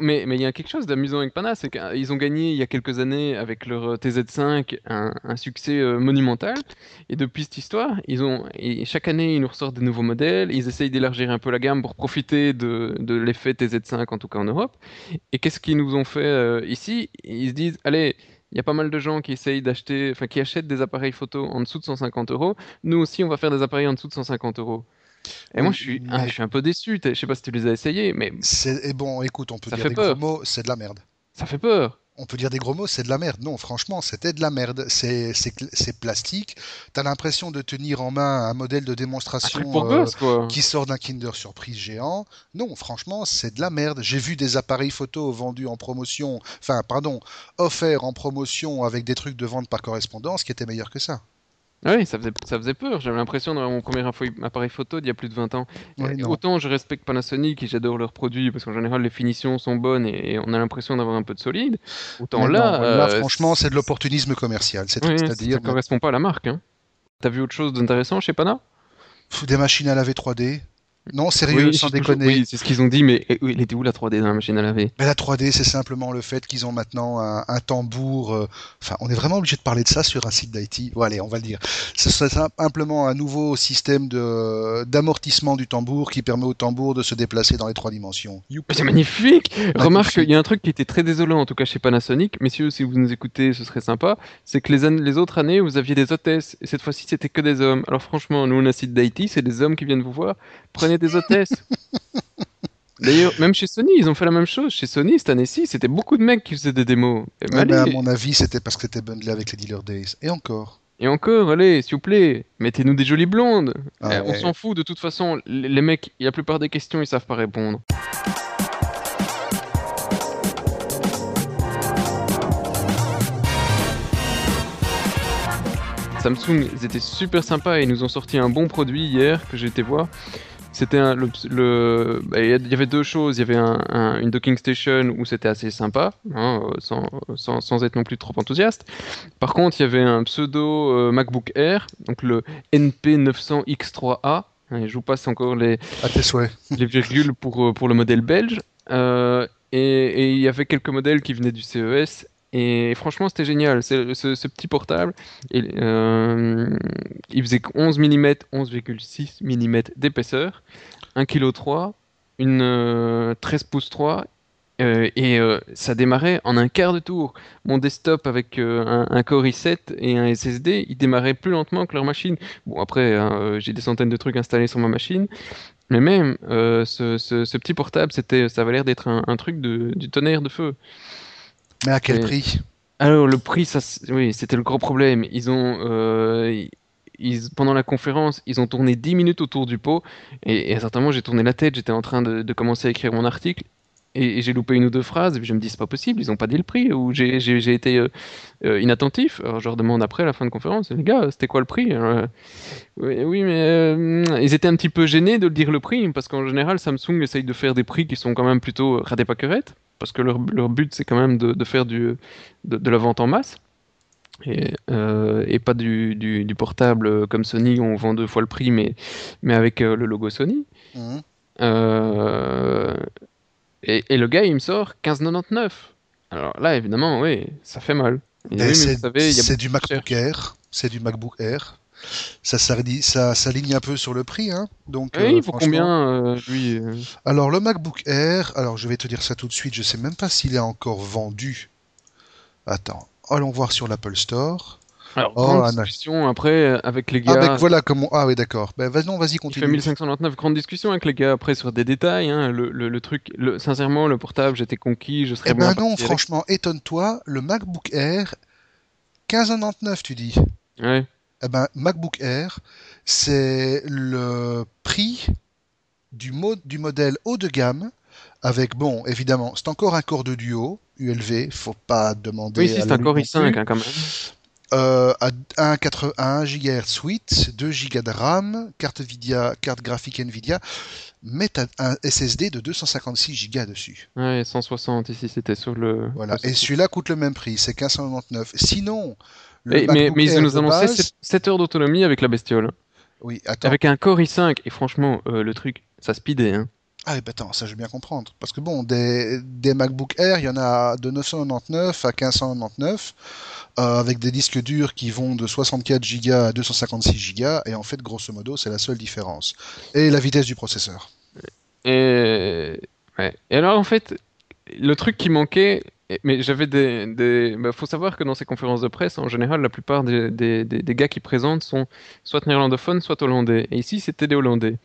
Mais il y a quelque chose d'amusant avec Pana, c'est qu'ils ont gagné il y a quelques années avec leur euh, TZ5 un, un succès euh, monumental. Et depuis cette histoire, ils ont et chaque année ils nous ressortent des nouveaux modèles. Ils essayent d'élargir un peu la gamme pour profiter de, de l'effet TZ5 en tout cas en Europe. Et qu'est-ce qu'ils nous ont fait euh, ici? Ils se disent, allez. Il y a pas mal de gens qui essayent d'acheter, enfin qui achètent des appareils photo en dessous de 150 euros. Nous aussi, on va faire des appareils en dessous de 150 euros. Et moi, je suis, ah, je suis un peu déçu. Je sais pas si tu les as essayés, mais C'est, et bon, écoute, on peut Ça dire des peur. gros mots, c'est de la merde. ça fait peur. On peut dire des gros mots, c'est de la merde. Non, franchement, c'était de la merde. C'est, plastique. T'as l'impression de tenir en main un modèle de démonstration euh, gosse, qui sort d'un Kinder Surprise géant. Non, franchement, c'est de la merde. J'ai vu des appareils photo vendus en promotion, enfin, pardon, offerts en promotion avec des trucs de vente par correspondance qui étaient meilleurs que ça. Ah Oui, ça faisait, ça faisait peur. J'avais l'impression d'avoir mon premier appareil photo d'il y a plus de 20 ans. Ouais, non. autant je respecte Panasonic et j'adore leurs produits parce qu'en général les finitions sont bonnes et, on a l'impression d'avoir un peu de solide. Autant Mais là, non, là, euh, franchement, c'est de l'opportunisme commercial. C'est oui, ça mais- correspond pas à la marque. Hein. T'as vu autre chose d'intéressant chez Pana? Des machines à laver 3D. Non, sérieux, Oui, sans toujours- déconner. Oui, c'est ce qu'ils ont dit, mais eh, il était où la 3D dans la machine à laver? Mais la 3D, c'est simplement le fait qu'ils ont maintenant un, un tambour. euh, Enfin, on est vraiment obligé de parler de ça sur un site d'IT. Bon, allez, on va le dire. Ce serait simplement un nouveau système de d'amortissement du tambour qui permet au tambour de se déplacer dans les trois dimensions. C'est magnifique Remarque, il y a un truc qui était très désolant, en tout cas chez Panasonic. Messieurs, si vous nous écoutez, ce serait sympa. C'est que les, autres années, vous aviez des hôtesses. Et cette fois-ci, c'était que des hommes. Alors franchement, nous, on a un site d'IT, c'est des hommes qui viennent vous voir. Prenez des hôtesses. D'ailleurs, même chez Sony, ils ont fait la même chose. Chez Sony, cette année-ci, c'était beaucoup de mecs qui faisaient des démos. Et Ouais, mais à mon avis, c'était parce que c'était bundlé avec les Dealer Days. Et encore. et encore, allez, s'il vous plaît, mettez-nous des jolies blondes. Ah Eh, On s'en fout, de toute façon, les les mecs, la plupart des questions, ils savent pas répondre. Samsung, ils étaient super sympas et ils nous ont sorti un bon produit hier que j'ai été voir. C'était un- le, le- bah, il y avait deux choses. Il y avait un- un- une docking station où c'était assez sympa, hein, sans, sans, sans être non plus trop enthousiaste. Par contre, il y avait un pseudo euh, MacBook Air, donc le NP900X3A. hein, Je vous passe encore les, À tes souhaits. les virgules pour, euh, pour le modèle belge. Euh, et, et il y avait quelques modèles qui venaient du CES. Et franchement, c'était génial. Ce, ce petit portable, il, euh, faisait 11 mm, 11,6 mm d'épaisseur, 1,3 kg, une euh, 13 pouces 3. euh, et euh, ça démarrait en un quart de tour. Mon desktop avec euh, un, un Core i7 et un SSD, il démarrait plus lentement que leur machine. Bon, après, euh, j'ai des centaines de trucs installés sur ma machine. Mais même, euh, ce, petit portable, ça avait l'air d'être un, un truc de, du tonnerre de feu. Mais à quel prix? Alors, le prix, ça, oui, c'était le gros problème. Ils ont, euh, ils- pendant la conférence, ils ont tourné 10 minutes autour du pot. Et, et à un certain moment, j'ai tourné la tête, j'étais en train de, de commencer à écrire mon article. Et, et j'ai loupé une ou deux phrases. Et puis je me dis, c'est pas possible, ils ont pas dit le prix. Ou j'ai été euh, euh, inattentif. Alors, je leur demande après, à la fin de conférence, les gars, c'était quoi le prix Alors, euh, oui, oui, mais euh, ils étaient un petit peu gênés de dire le prix. Parce qu'en général, Samsung essaye de faire des prix qui sont quand même plutôt euh, radés pas querettes, Parce que leur, leur but, c'est quand même de, de faire du, de, de la vente en masse. Et, euh, et pas du, du, du portable comme Sony, où on vend deux fois le prix, mais, mais avec euh, le logo Sony. Mhm. Euh, et, et le gars, il me sort 15,99. Alors là, évidemment, oui, ça fait mal. Il oui, mais c'est il du MacBook Air. C'est du MacBook Air. Ça, s'ardi- ça s'aligne un peu sur le prix. Hein. Donc, Oui, euh, pour franchement- combien, euh, lui euh, Alors, le MacBook Air, alors je vais te dire ça tout de suite. Je sais même pas s'il est encore vendu. Attends, allons voir sur l'Apple Store. Alors, Oh, grande Anna. discussion après euh, avec les Ah, gars. ben voilà comment. Ah, oui, d'accord. Ben, vas-y, vas-y, Il fait continue. 1599, grande discussion avec les gars après sur des détails. hein, le, le- le truc, le, sincèrement, le portable, j'étais conquis, je serais Eh bien ben non, avec. franchement, étonne-toi, le MacBook Air, 15,99 tu dis. Ouais. Eh ben, MacBook Air, c'est le prix du, mo- du modèle haut de gamme, avec, bon, évidemment, c'est encore un corps de duo, ULV, faut pas demander Oui, si c'est un non i5 plus. hein, quand même. Euh, à 1,81 GHz 8, 2 Go de RAM, carte, Nvidia, carte graphique Nvidia, mais t'as un SSD de 256 Go dessus. Ouais, 160 ici, c'était sur le. Voilà. Et celui-là coûte le même prix, c'est 1599. Sinon, le Et- mais, mais ils nous annonçaient base- 7, heures d'autonomie avec la bestiole. Oui, attends. Avec un Core i5. Et franchement, euh, le truc, ça speedait. Hein. Ah, eh ben attends, ça je veux bien comprendre. Parce que bon, des, MacBook Air, il y en a de 999 à 1599, euh, avec des disques durs qui vont de 64 Go à 256 Go, et en fait, grosso modo, c'est la seule différence. Et la vitesse du processeur. Et... Et alors, en fait, le truc qui manquait, mais j'avais des... des... bah, faut savoir que dans ces conférences de presse, en général, la plupart des, gars qui présentent sont soit néerlandophones, soit hollandais. Et ici, c'était des hollandais.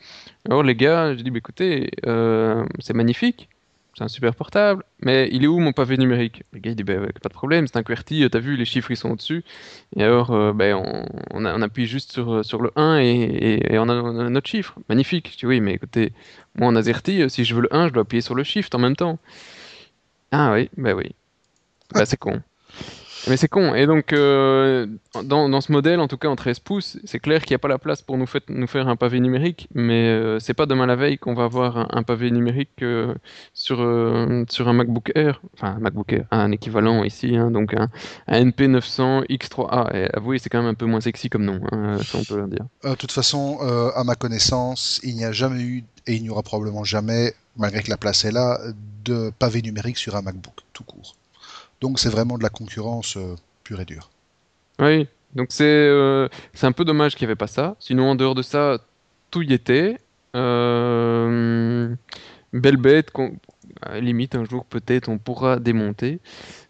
Alors, les gars, j'ai dit, bah, écoutez, euh, c'est magnifique. C'est un super portable, mais il est où mon pavé numérique? Le gars il dit bah, pas de problème, c'est un QWERTY, t'as vu, les chiffres ils sont au-dessus. Et alors euh, ben, on, a- appuie juste sur, sur le 1 et, on, a, notre chiffre. Magnifique. Je dis oui, mais écoutez, moi en AZERTY, euh, si je veux le 1, je dois appuyer sur le shift en même temps. Ah oui, bah oui. Bah c'est con. Mais c'est con. Et donc, euh, dans, dans ce modèle, en tout cas en 13 pouces, c'est clair qu'il n'y a pas la place pour nous, faire un pavé numérique, mais euh, c'est pas demain la veille qu'on va avoir un, pavé numérique euh, sur, euh, sur un MacBook Air, enfin un MacBook Air, un équivalent ici, hein, donc un, un NP900 X3A. Et avouez, c'est quand même un peu moins sexy comme nom, hein, ça on peut le dire. De toute façon, à ma connaissance, il n'y a jamais eu, et il n'y aura probablement jamais, malgré que la place est là, de pavé numérique sur un MacBook, tout court. Donc c'est vraiment de la concurrence euh, pure et dure. Oui, donc c'est euh, un peu dommage qu'il n'y avait pas ça. Sinon, en dehors de ça, tout y était. Euh, belle bête, limite, un jour peut-être on pourra démonter.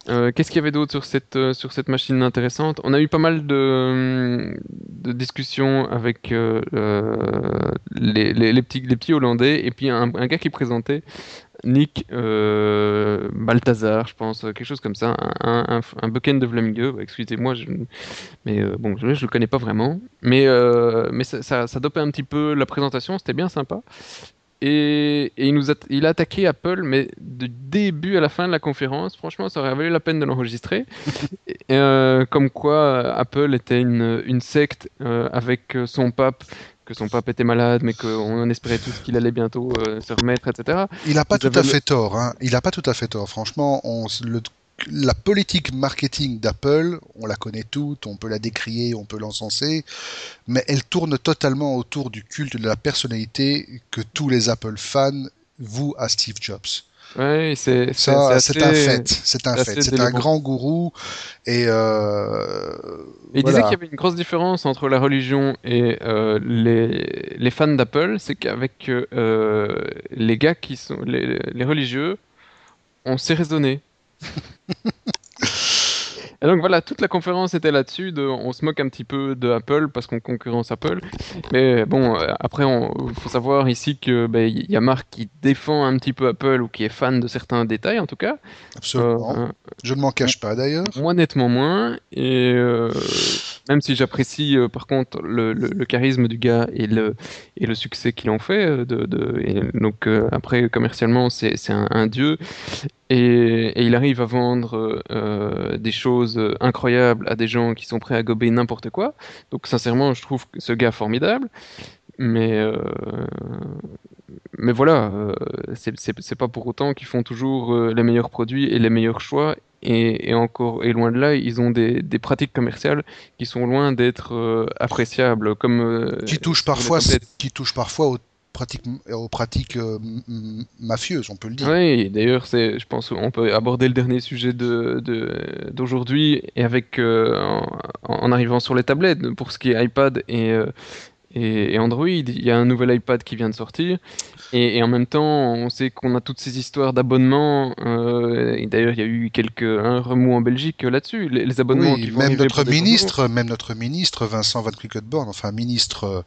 Euh, Qu'est-ce qu'il y avait d'autre sur cette, sur cette machine intéressante? On a eu pas mal de, de discussions avec les, les, petits, les petits Hollandais et puis un gars qui présentait, Nick euh, Balthazar, je pense, quelque chose comme ça, un, un, un Bucken de Vlamingue. Excusez-moi, je, mais euh, bon, je, je le connais pas vraiment. Mais, euh, mais ça, ça, ça dopait un petit peu la présentation, c'était bien sympa. Et, et il nous a, il a attaqué Apple, mais de début à la fin de la conférence, franchement, ça aurait valu la peine de l'enregistrer. Euh, comme quoi euh, Apple était une, une secte euh, avec son pape, que son pape était malade, mais qu'on espérait tous qu'il allait bientôt euh, se remettre, etc. Il n'a pas Vous tout à le- fait tort. Hein. Il n'a pas tout à fait tort. Franchement, on, le- la politique marketing d'Apple, on la connaît toute, on peut la décrier, on peut l'encenser, mais elle tourne totalement autour du culte de la personnalité que tous les Apple fans vouent à Steve Jobs. Ouais, c'est c'est- un fait. C'est un fait. C'est un grand gourou et euh, Et il disait qu'il y avait une grosse différence entre la religion et euh, les, les fans d'Apple, c'est qu'avec euh, les gars qui sont les, les religieux, on sait raisonner. Et donc voilà, toute la conférence était là-dessus, de, on se moque un petit peu de Apple parce qu'on concurrence Apple. Mais bon, euh, après, il faut savoir ici que ben, y a Marc qui défend un petit peu Apple ou qui est fan de certains détails en tout cas. Absolument. Euh, Je ne m'en cache pas d'ailleurs. moi, nettement moins. Et euh, même si j'apprécie euh, par contre le, le- le charisme du gars et le, et le succès qu'il en fait, de, de- et donc après commercialement, c'est c'est un, un dieu. Et, et il arrive à vendre euh, des choses incroyables à des gens qui sont prêts à gober n'importe quoi. Donc sincèrement, je trouve ce gars formidable. Mais, euh, mais voilà, euh, c'est pas pour autant qu'ils font toujours euh, les meilleurs produits et les meilleurs choix. Et, et encore, et loin de là, ils ont des, des pratiques commerciales qui sont loin d'être appréciables, comme Qui touche sur les parfois, qui touche parfois aux pratiques, aux pratiques euh, mafieuses, on peut le dire. Oui, d'ailleurs, c'est, je pense qu'on peut aborder le dernier sujet d'aujourd'hui et avec euh, en, arrivant sur les tablettes pour ce qui est iPad et, euh, et, et Android. Il y a un nouvel iPad qui vient de sortir et, et en même temps, on sait qu'on a toutes ces histoires d'abonnements. euh, et d'ailleurs, il y a eu quelques un remous en Belgique là-dessus. Les, les abonnements Oui, qui vont même notre ministre, même notre ministre Vincent Van Quickenborn, enfin ministre euh,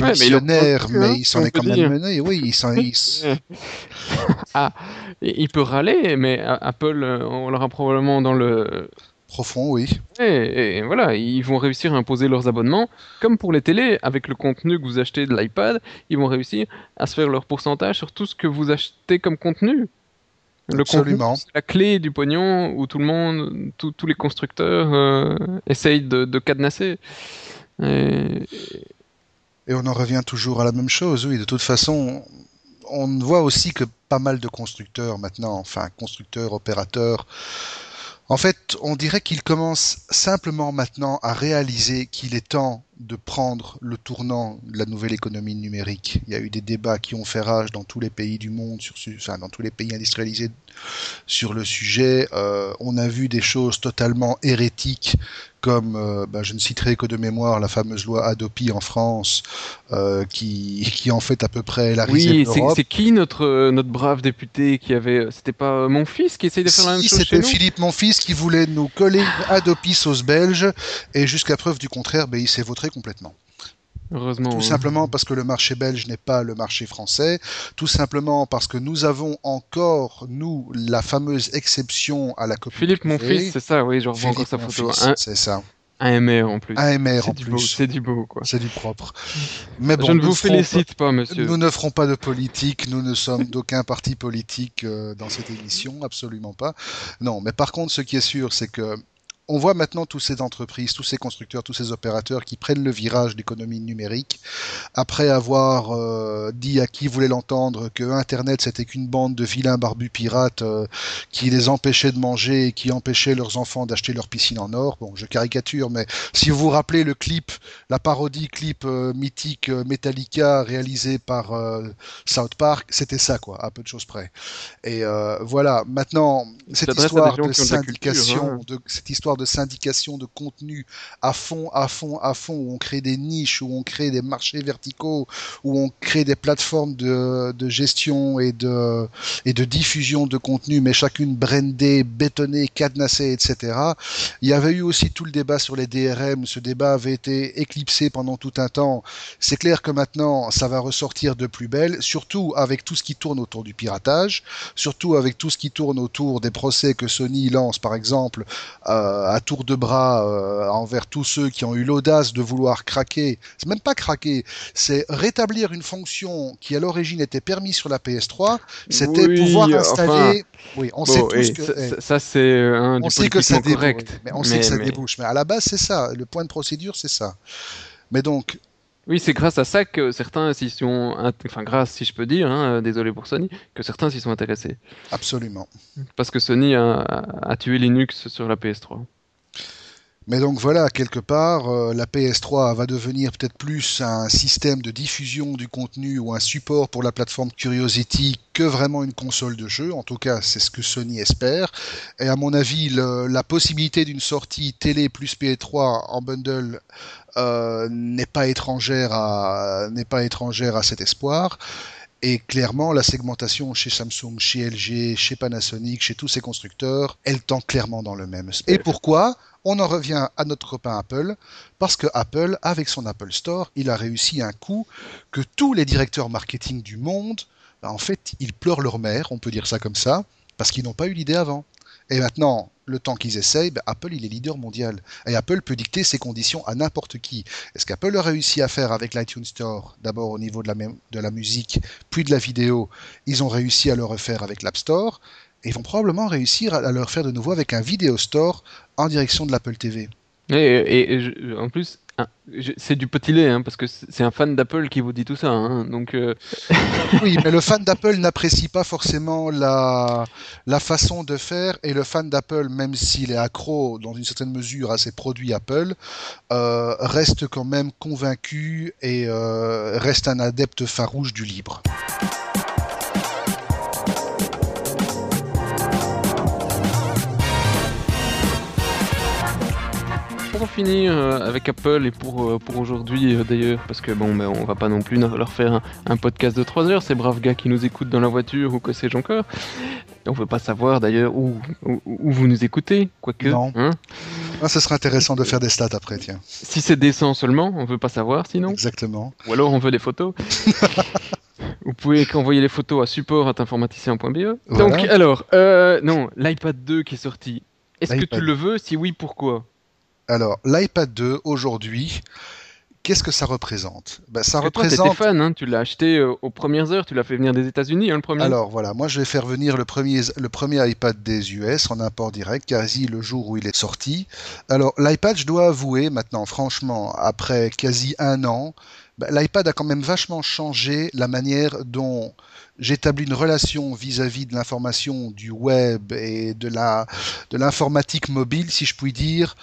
Ouais, mais il en démissionnaire, plus, mais hein, il s'en est quand même mené. Oui, il s'en, Ah, il peut râler, mais Apple, euh, on l'aura probablement dans le profond, oui. Et, et voilà, ils vont réussir à imposer leurs abonnements, comme pour les télés, avec le contenu que vous achetez de l'iPad, ils vont réussir à se faire leur pourcentage sur tout ce que vous achetez comme contenu. Le contenu, Absolument. c'est la clé du pognon où tout le monde, tous tous les constructeurs euh, essayent de, de cadenasser. Et- Et on en revient toujours à la même chose, oui. De toute façon, on voit aussi que pas mal de constructeurs maintenant, enfin constructeurs, opérateurs, en fait, on dirait qu'ils commencent simplement maintenant à réaliser qu'il est temps de prendre le tournant de la nouvelle économie numérique. Il y a eu des débats qui ont fait rage dans tous les pays du monde, enfin dans tous les pays industrialisés sur le sujet. Euh, on a vu des choses totalement hérétiques comme, euh, bah, je ne citerai que de mémoire la fameuse loi Adopi en France, euh, qui, qui en fait à peu près la risée Oui, de c'est qui notre, euh, notre brave député qui avait. C'était pas mon fils qui essayait de faire la même Si chose c'était Philippe Monfils qui voulait nous coller Adopi sauce belge, et jusqu'à preuve du contraire, ben, il s'est vautré complètement. Heureusement. Tout simplement parce que le marché belge n'est pas le marché français, tout simplement parce que nous avons encore, nous, la fameuse exception à la copie Philippe, mon fils, c'est ça, oui, je revois encore sa photo. C'est ça. un MR en plus. AMR en plus. c'est du beau, quoi. C'est du propre. Mais bon, je ne vous félicite pas, monsieur. Nous ne ferons pas de politique, nous ne sommes d'aucun parti politique euh, dans cette émission, absolument pas. Non, mais par contre, ce qui est sûr, c'est que on voit maintenant toutes ces entreprises, tous ces constructeurs, tous ces opérateurs qui prennent le virage d'économie numérique après avoir euh, dit à qui voulait l'entendre que Internet c'était qu'une bande de vilains barbus pirates euh, qui les empêchaient de manger et qui empêchaient leurs enfants d'acheter leur piscine en or. Bon, je caricature, mais si vous vous rappelez le clip, la parodie clip euh, mythique Metallica réalisé par South Park, c'était ça quoi, à peu de choses près. Et voilà, maintenant cette histoire de syndication, hein. de cette histoire de syndication de contenu à fond, à fond, à fond, où on crée des niches, où on crée des marchés verticaux, où on crée des plateformes de, de gestion et de, et de diffusion de contenu, mais chacune brandée, bétonnée, cadenassée, etc. Il y avait eu aussi tout le débat sur les DRM. Ce débat avait été éclipsé pendant tout un temps. C'est clair que maintenant, ça va ressortir de plus belle, surtout avec tout ce qui tourne autour du piratage, surtout avec tout ce qui tourne autour des procès que Sony lance, par exemple, euh, à tour de bras euh, envers tous ceux qui ont eu l'audace de vouloir craquer. C'est même pas craquer, c'est rétablir une fonction qui à l'origine était permise sur la PS3. C'était pouvoir installer. oui, on sait tous que. Ça, c'est un on sait que ça correct. Mais on sait que ça débouche. Mais à la base, c'est ça. Le point de procédure, c'est ça. Mais donc, oui, c'est grâce à ça que certains s'y sont, enfin grâce si je peux dire, hein, désolé pour Sony, que certains s'y sont intéressés. Absolument. Parce que Sony a tué Linux sur la PS3. Mais donc voilà, quelque part, euh, la PS3 va devenir peut-être plus un système de diffusion du contenu ou un support pour la plateforme Curiosity que vraiment une console de jeu. En tout cas, c'est ce que Sony espère. Et à mon avis, la possibilité d'une sortie télé plus PS3 en bundle euh, n'est pas étrangère à n'est pas étrangère à cet espoir. Et clairement, la segmentation chez Samsung, chez LG, chez Panasonic, chez tous ces constructeurs, elle tend clairement dans le même. Et pourquoi? On en revient à notre copain Apple, parce que Apple, avec son Apple Store, il a réussi un coup que tous les directeurs marketing du monde, bah, en fait, ils pleurent leur mère, on peut dire ça comme ça, parce qu'ils n'ont pas eu l'idée avant. Et maintenant, le temps qu'ils essayent, ben, Apple il est leader mondial. Et Apple peut dicter ses conditions à n'importe qui. est ce qu'Apple a réussi à faire avec l'iTunes Store, d'abord au niveau de la, musique, puis de la vidéo, ils ont réussi à le refaire avec l'App Store, et ils vont probablement réussir à, le refaire de nouveau avec un Video Store en direction de l'Apple TV. Et, en plus, c'est du petit lait, hein, parce que c'est un fan d'Apple qui vous dit tout ça. Hein, donc, euh. oui, mais le fan d'Apple n'apprécie pas forcément la, la façon de faire, et le fan d'Apple, même s'il est accro dans une certaine mesure à ses produits Apple, euh, reste quand même convaincu et euh, reste un adepte farouche du libre. Pour finir euh, avec Apple et pour, euh, pour aujourd'hui euh, d'ailleurs, parce que bon, ben, on va pas non plus leur faire un, podcast de 3 heures, ces braves gars qui nous écoutent dans la voiture ou que sais-je encore. On veut pas savoir d'ailleurs où, où, vous nous écoutez, quoique. Non. Hein ah, ça serait intéressant de faire des stats après, tiens. Si c'est décent seulement, on veut pas savoir sinon. Exactement. Ou alors on veut des photos. Vous pouvez envoyer les photos à support.informaticien.be. Donc, alors, non, l'iPad 2 qui est sorti. Est-ce que tu le veux? Si oui, pourquoi? Alors, l'iPad 2 aujourd'hui, qu'est-ce que ça représente? Ben, Ça représente. Toi, fan, hein, tu l'as acheté euh, aux premières heures, tu l'as fait venir des États-Unis, hein, le premier. Alors voilà, moi je vais faire venir le premier, le premier iPad des US en import direct, quasi le jour où il est sorti. Alors l'iPad, je dois avouer maintenant, franchement, après quasi un an, ben, l'iPad a quand même vachement changé la manière dont j'établis une relation vis-à-vis de l'information du web et de la de l'informatique mobile, si je puis dire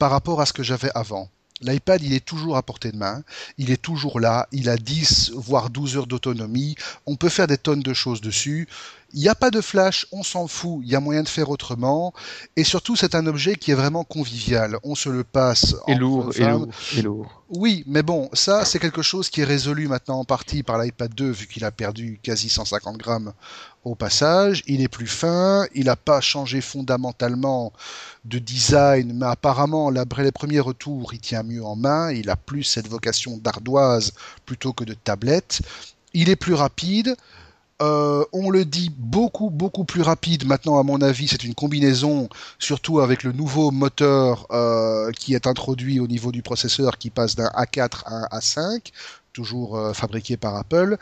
par rapport à ce que j'avais avant. L'iPad, il est toujours à portée de main, il est toujours là, il a 10 voire 12 heures d'autonomie, on peut faire des tonnes de choses dessus. Il n'y a pas de flash, on s'en fout, il y a moyen de faire autrement. Et surtout, c'est un objet qui est vraiment convivial. On se le passe. Et lourd, et lourd, et lourd. Oui, mais bon, ça, c'est quelque chose qui est résolu maintenant en partie par l'iPad 2, vu qu'il a perdu quasi 150 grammes au passage. Il est plus fin, il n'a pas changé fondamentalement de design, mais apparemment, après les premiers retours, il tient mieux en main. Il a plus cette vocation d'ardoise plutôt que de tablette. Il est plus rapide. Euh, on le dit beaucoup, beaucoup plus rapide. Maintenant, à mon avis, c'est une combinaison, surtout avec le nouveau moteur euh, qui est introduit au niveau du processeur, qui passe d'un A4 à un A5, toujours euh, fabriqué par Apple.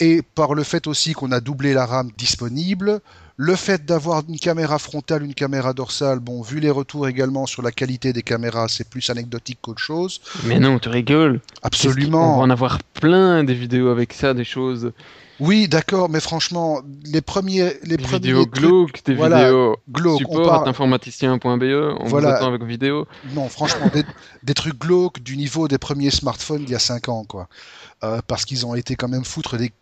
et par le fait aussi qu'on a doublé la RAM disponible, le fait d'avoir une caméra frontale, une caméra dorsale, bon, vu les retours également sur la qualité des caméras, c'est plus anecdotique qu'autre chose. Mais non, tu rigoles. Absolument. On va en avoir plein des vidéos avec ça, des choses Oui, d'accord, mais franchement, les premiers, les Des premiers vidéos trucs- glauques, des voilà, vidéos glauques, support parle- informaticien.be, on Voilà. vous attend avec vidéo. Non, franchement, des, des trucs glauques du niveau des premiers smartphones d'il y a 5 ans, quoi. Euh, parce qu'ils ont été quand même foutre des.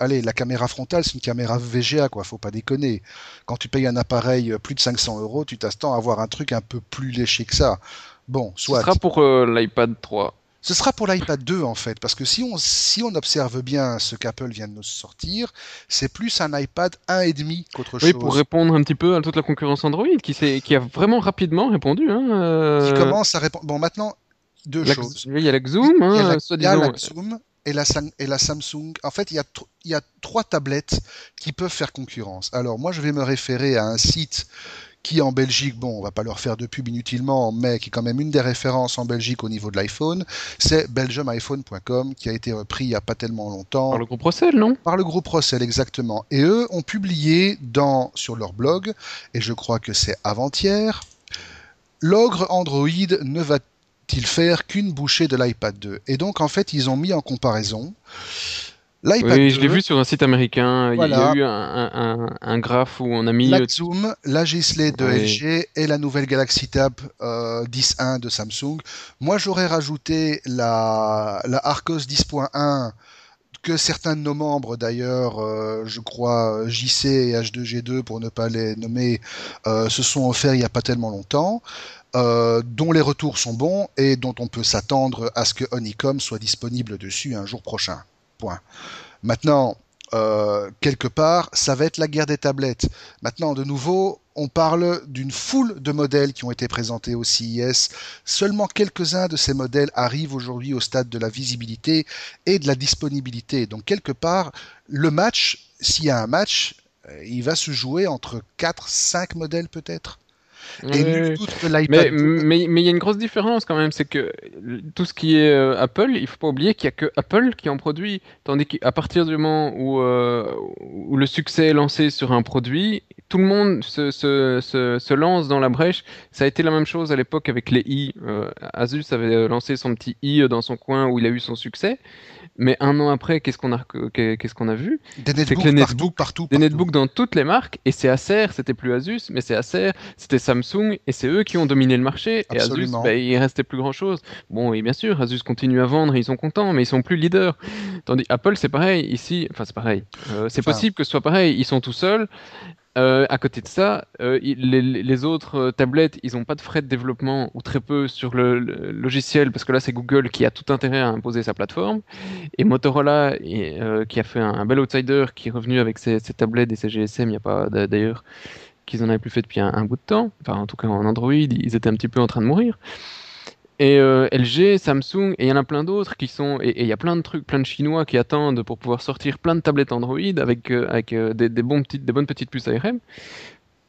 Allez, la caméra frontale, c'est une caméra VGA, quoi. Faut pas déconner. Quand tu payes un appareil euh, plus de 500 euros, tu t'attends à avoir un truc un peu plus léché que ça. Bon, Ce soit. sera pour euh, l'iPad 3. Ce sera pour l'iPad 2 en fait, parce que si on, si on observe bien ce qu'Apple vient de nous sortir, c'est plus un iPad 1,5 qu'autre Oui, chose. pour répondre un petit peu à toute la concurrence Android qui, qui a vraiment rapidement répondu. Hein, euh, Qui commence à répondre. Bon, maintenant, deux la- choses. Il y a la Xoom, Il y a hein, la, il y a la Zoom et la, et la Samsung. En fait, il y, a il y a trois tablettes qui peuvent faire concurrence. Alors, moi, je vais me référer à un site qui, en Belgique, bon, on va pas leur faire de pub inutilement, mais qui est quand même une des références en Belgique au niveau de l'iPhone. C'est belgiumiphone.com, qui a été repris il y a pas tellement longtemps Par le gros procès, non? Par le groupe Rossel, exactement. Et eux ont publié dans, sur leur blog, et je crois que c'est avant-hier, l'ogre Android ne va-t-il faire qu'une bouchée de l'iPad 2 Et donc, en fait, ils ont mis en comparaison l'iPad Oui, 2, je l'ai vu sur un site américain. Il y a- Il y Voilà. a eu un, un- un- un graphe où on a mis. la euh, Zoom, la G-Slate de. LG et la nouvelle Galaxy Tab euh, 10.1 de Samsung. Moi, j'aurais rajouté la, la Arcos 10.1 que certains de nos membres, d'ailleurs, euh, je crois JC et H2G2 pour ne pas les nommer, euh, se sont offerts il n'y a pas tellement longtemps. euh, dont les retours sont bons et dont on peut s'attendre à ce que Honeycomb soit disponible dessus un jour prochain. Maintenant, euh, quelque part, ça va être la guerre des tablettes. Maintenant, de nouveau, on parle d'une foule de modèles qui ont été présentés au CIS. Seulement quelques-uns de ces modèles arrivent aujourd'hui au stade de la visibilité et de la disponibilité. Donc, quelque part, le match, s'il y a un match, euh, il va se jouer entre 4, 5 modèles peut-être. Et ouais, nul doute que l'iPad Mais 2 mais mais il y a une grosse différence quand même, c'est que tout ce qui est euh, Apple, il faut pas oublier qu'il y a que Apple qui en produit, tandis qu'à partir du moment où euh, où le succès est lancé sur un produit, tout le monde se, se, se, se lance dans la brèche. Ça a été la même chose à l'époque avec les i. Euh, Asus avait lancé son petit i dans son coin où il a eu son succès, mais un an après, qu'est-ce qu'on a qu'est-ce qu'on a vu? Des netbooks les partout, netbooks- partout, Des partout. netbooks dans toutes les marques, et c'est Acer, c'était plus Asus, mais c'est Acer, c'était Samsung, et c'est eux qui ont dominé le marché, et Asus, Absolument. bah, il restait plus grand chose. Bon, et bien sûr, Asus continue à vendre, et ils sont contents, mais ils sont plus leaders. Tandis Apple, c'est pareil, ici, enfin c'est pareil, Euh, c'est Enfin- possible que ce soit pareil, ils sont tout seuls. Euh, à côté de ça, euh, les, autres euh, tablettes, ils n'ont pas de frais de développement ou très peu sur le, logiciel parce que là c'est Google qui a tout intérêt à imposer sa plateforme et Motorola qui a fait un, bel outsider qui est revenu avec ses, tablettes et ses GSM, il n'y a pas d'a- d'ailleurs qu'ils en avaient plus fait depuis un, un bout de temps. Enfin en tout cas en Android, ils étaient un petit peu en train de mourir. Et euh, LG, Samsung, et il y en a plein d'autres qui sont. Et il y a plein de trucs, plein de Chinois qui attendent pour pouvoir sortir plein de tablettes Android avec, euh, avec euh, des, des, petites, des bonnes petites puces ARM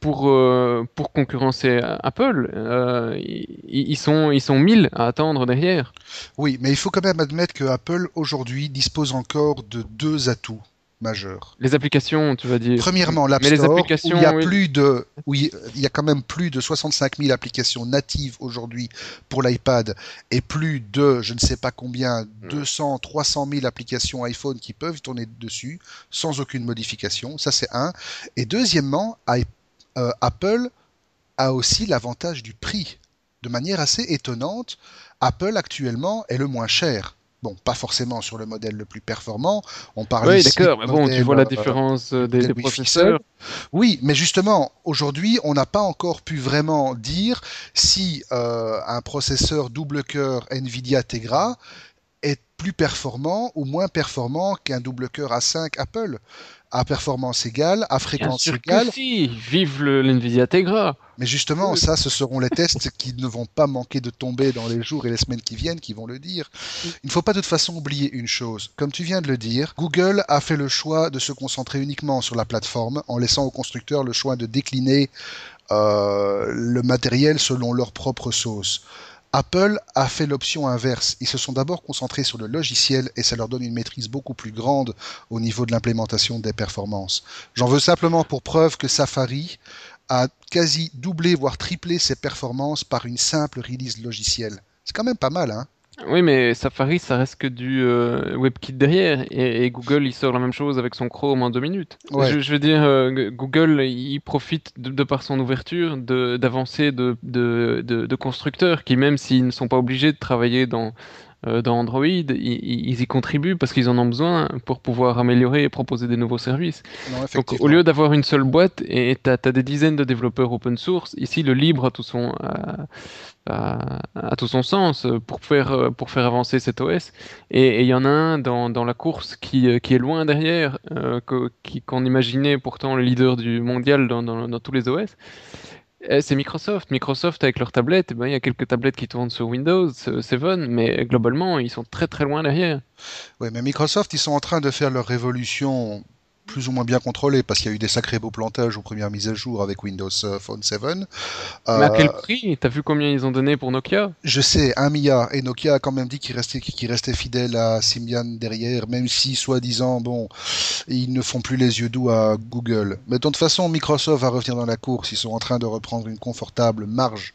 pour, pour concurrencer Apple. Ils, sont, ils sont 1000 à attendre derrière. Oui, mais il faut quand même admettre que Apple aujourd'hui dispose encore de deux atouts Les applications, tu vas dire. Premièrement, l'App Mais les Store, applications, où il y a oui. plus de, où il y a quand même plus de 65 000 applications natives aujourd'hui pour l'iPad et plus de, je ne sais pas combien, 200, 300 000 applications iPhone qui peuvent tourner dessus sans aucune modification. Ça, c'est un. Et deuxièmement, i- euh, Apple a aussi l'avantage du prix. De manière assez étonnante, Apple actuellement est le moins cher. Bon, pas forcément sur le modèle le plus performant. On parle Oui, d'accord, mais bon, tu vois la euh, différence euh, des, des processeurs. oui, mais justement, aujourd'hui, on n'a pas encore pu vraiment dire si euh, un processeur double cœur NVIDIA Tegra est plus performant ou moins performant qu'un double cœur A5 Apple. À performance égale, à Bien fréquence sûr égale. que si, vive le- l'NVIDIA Tegra. Mais justement, Oui. ça, ce seront les tests qui ne vont pas manquer de tomber dans les jours et les semaines qui viennent, qui vont le dire. Il ne faut pas de toute façon oublier une chose. Comme tu viens de le dire, Google a fait le choix de se concentrer uniquement sur la plateforme, en laissant aux constructeurs le choix de décliner euh, le matériel selon leur propre sauce. Apple a fait l'option inverse. Ils se sont d'abord concentrés sur le logiciel et ça leur donne une maîtrise beaucoup plus grande au niveau de l'implémentation des performances. J'en veux simplement pour preuve que Safari a quasi doublé, voire triplé ses performances par une simple release logicielle. C'est quand même pas mal, hein Oui, mais Safari, ça reste que du euh, WebKit derrière. Et, Google, il sort la même chose avec son Chrome en deux minutes. Je, veux dire, euh, Google, il profite de, par son ouverture d'avancées de, de, de, constructeurs qui, même s'ils ne sont pas obligés de travailler dans, dans Android, ils, y contribuent parce qu'ils en ont besoin pour pouvoir améliorer et proposer des nouveaux services. Donc au lieu d'avoir une seule boîte et tu as, des dizaines de développeurs open source, ici le libre a tout son, tout son sens pour faire, pour faire avancer cet OS. Et il y en a un dans, dans la course qui, qui, est loin derrière, euh, qu'on imaginait pourtant le leader du mondial dans, dans, dans tous les OS. Eh, c'est Microsoft. Microsoft, avec leurs tablettes, eh ben, il y a quelques tablettes qui tournent sur Windows 7, mais globalement, ils sont très très loin derrière. Oui, mais Microsoft, ils sont en train de faire leur révolution plus ou moins bien contrôlé parce qu'il y a eu des sacrés beaux plantages aux premières mises à jour avec Windows euh, Phone 7. Mais à quel euh, prix? T'as vu combien ils ont donné pour Nokia? Je sais, un milliard. Et Nokia a quand même dit qu'il restait, qu'il restait fidèle à Symbian derrière, même si, soi-disant, bon, ils ne font plus les yeux doux à Google. Mais de toute façon, Microsoft va revenir dans la course. Ils sont en train de reprendre une confortable marge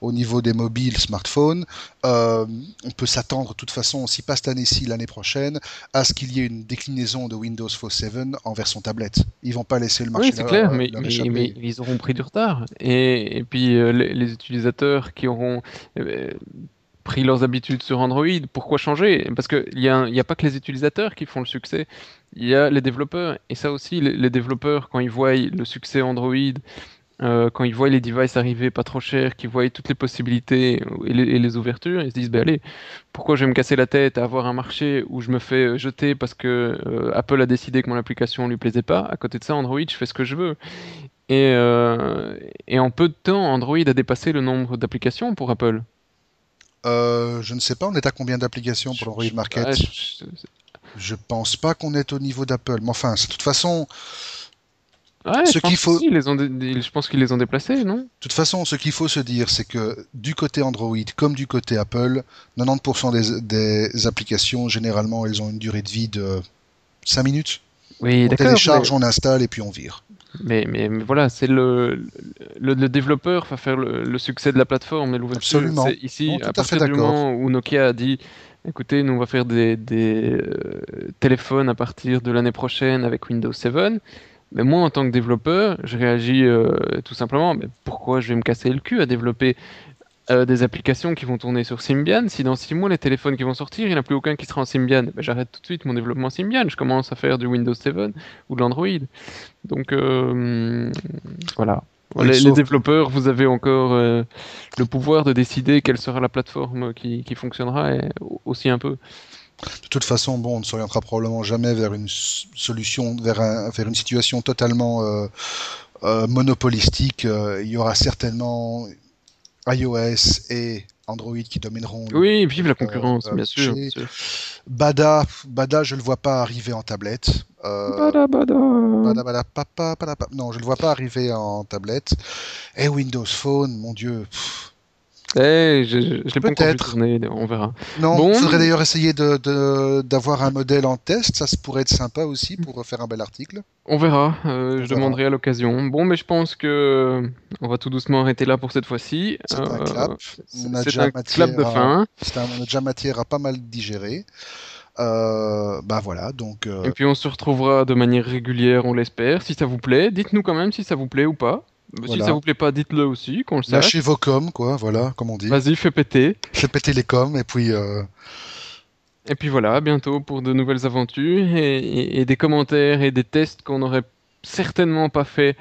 au niveau des mobiles, smartphones. Euh, on peut s'attendre, de toute façon, si pas cette année-ci, l'année prochaine, à ce qu'il y ait une déclinaison de Windows Phone 7 en version tablette. Ils vont pas laisser le marché. Oui, c'est clair, mais, ils auront pris du retard. Et, puis euh, les, utilisateurs qui auront euh, pris leurs habitudes sur Android, pourquoi changer? Parce qu'il n'y a, a pas que les utilisateurs qui font le succès, il y a les développeurs. Et ça aussi, les développeurs, quand ils voient le succès Android euh, quand ils voient les devices arriver pas trop chers, qu'ils voient toutes les possibilités et les, ouvertures, ils se disent ben allez, pourquoi je vais me casser la tête à avoir un marché où je me fais jeter parce que euh, Apple a décidé que mon application lui plaisait pas? À côté de ça, Android, je fais ce que je veux. Et, euh, et en peu de temps, Android a dépassé le nombre d'applications pour Apple. je ne sais pas, on est à combien d'applications pour Android Market? je, je, pense pas qu'on est au niveau d'Apple. Mais enfin, de toute façon, ce qu'il faut... les ont je pense qu'ils les ont déplacés, non? De toute façon, ce qu'il faut se dire, c'est que du côté Android comme du côté Apple, 90% des, applications, généralement, elles ont une durée de vie de 5 minutes. Oui, on télécharge, on installe et puis on vire. Mais, mais, voilà, c'est le, le, développeur va faire le, succès de la plateforme et l'ouverture. Absolument. Ici, à, partir du moment où Nokia a dit écoutez, nous on va faire des, des euh, téléphones à partir de l'année prochaine avec Windows 7 mais moi, en tant que développeur, je réagis euh, tout simplement, mais pourquoi je vais me casser le cul à développer euh, des applications qui vont tourner sur Symbian si dans 6 mois les téléphones qui vont sortir, il n'y en a plus aucun qui sera en Symbian? Ben, J'arrête tout de suite mon développement Symbian, je commence à faire du Windows 7 ou de l'Android. Donc euh, voilà. les, développeurs, vous avez encore le pouvoir de décider quelle sera la plateforme qui, qui fonctionnera et aussi un peu. De toute façon, bon, on ne s'orientera probablement jamais vers une solution, vers, un, vers une situation totalement euh, euh, monopolistique. Euh, il y aura certainement iOS et Android qui domineront. Oui, vive la concurrence, bien sûr, Bada, Bada, je le vois pas arriver en tablette. bada, bada. Bada, bada, papa, papa, Non, je le vois pas arriver en tablette. Et Windows Phone, mon Dieu. Eh, je, je l'ai pas encore on verra. Non, il faudrait d'ailleurs essayer d'avoir de, d'avoir un modèle en test, ça pourrait être sympa aussi pour faire un bel article. On verra, euh, je demanderai à l'occasion. Bon, mais je pense que on va tout doucement arrêter là pour cette fois-ci. C'est un euh, clap. On a déjà un clap de fin. on a déjà matière à pas mal digérer. Euh, bah voilà, donc. Et puis on se retrouvera de manière régulière, on l'espère. Si ça vous plaît, dites-nous quand même si ça vous plaît ou pas. Si ça vous plaît pas, dites-le aussi, qu'on le sache. Lâchez vos coms, quoi, voilà, comme on dit. Vas-y, fais péter. Fais péter les coms, et puis... Euh, et puis voilà, bientôt pour de nouvelles aventures, et, des commentaires et des tests qu'on n'aurait certainement pas fait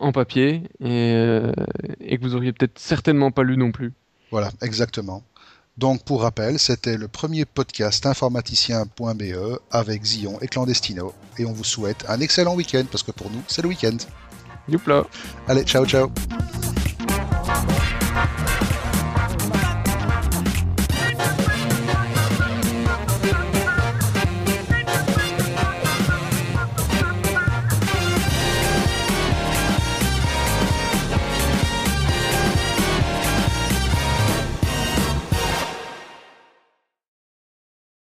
en papier, et, euh, et que vous auriez peut-être certainement pas lu non plus. Voilà, exactement. Donc, pour rappel, c'était le premier podcast informaticien.be avec Zion et Clandestino. Et on vous souhaite un excellent week-end, parce que pour nous, c'est le week-end. Allez, ciao, ciao.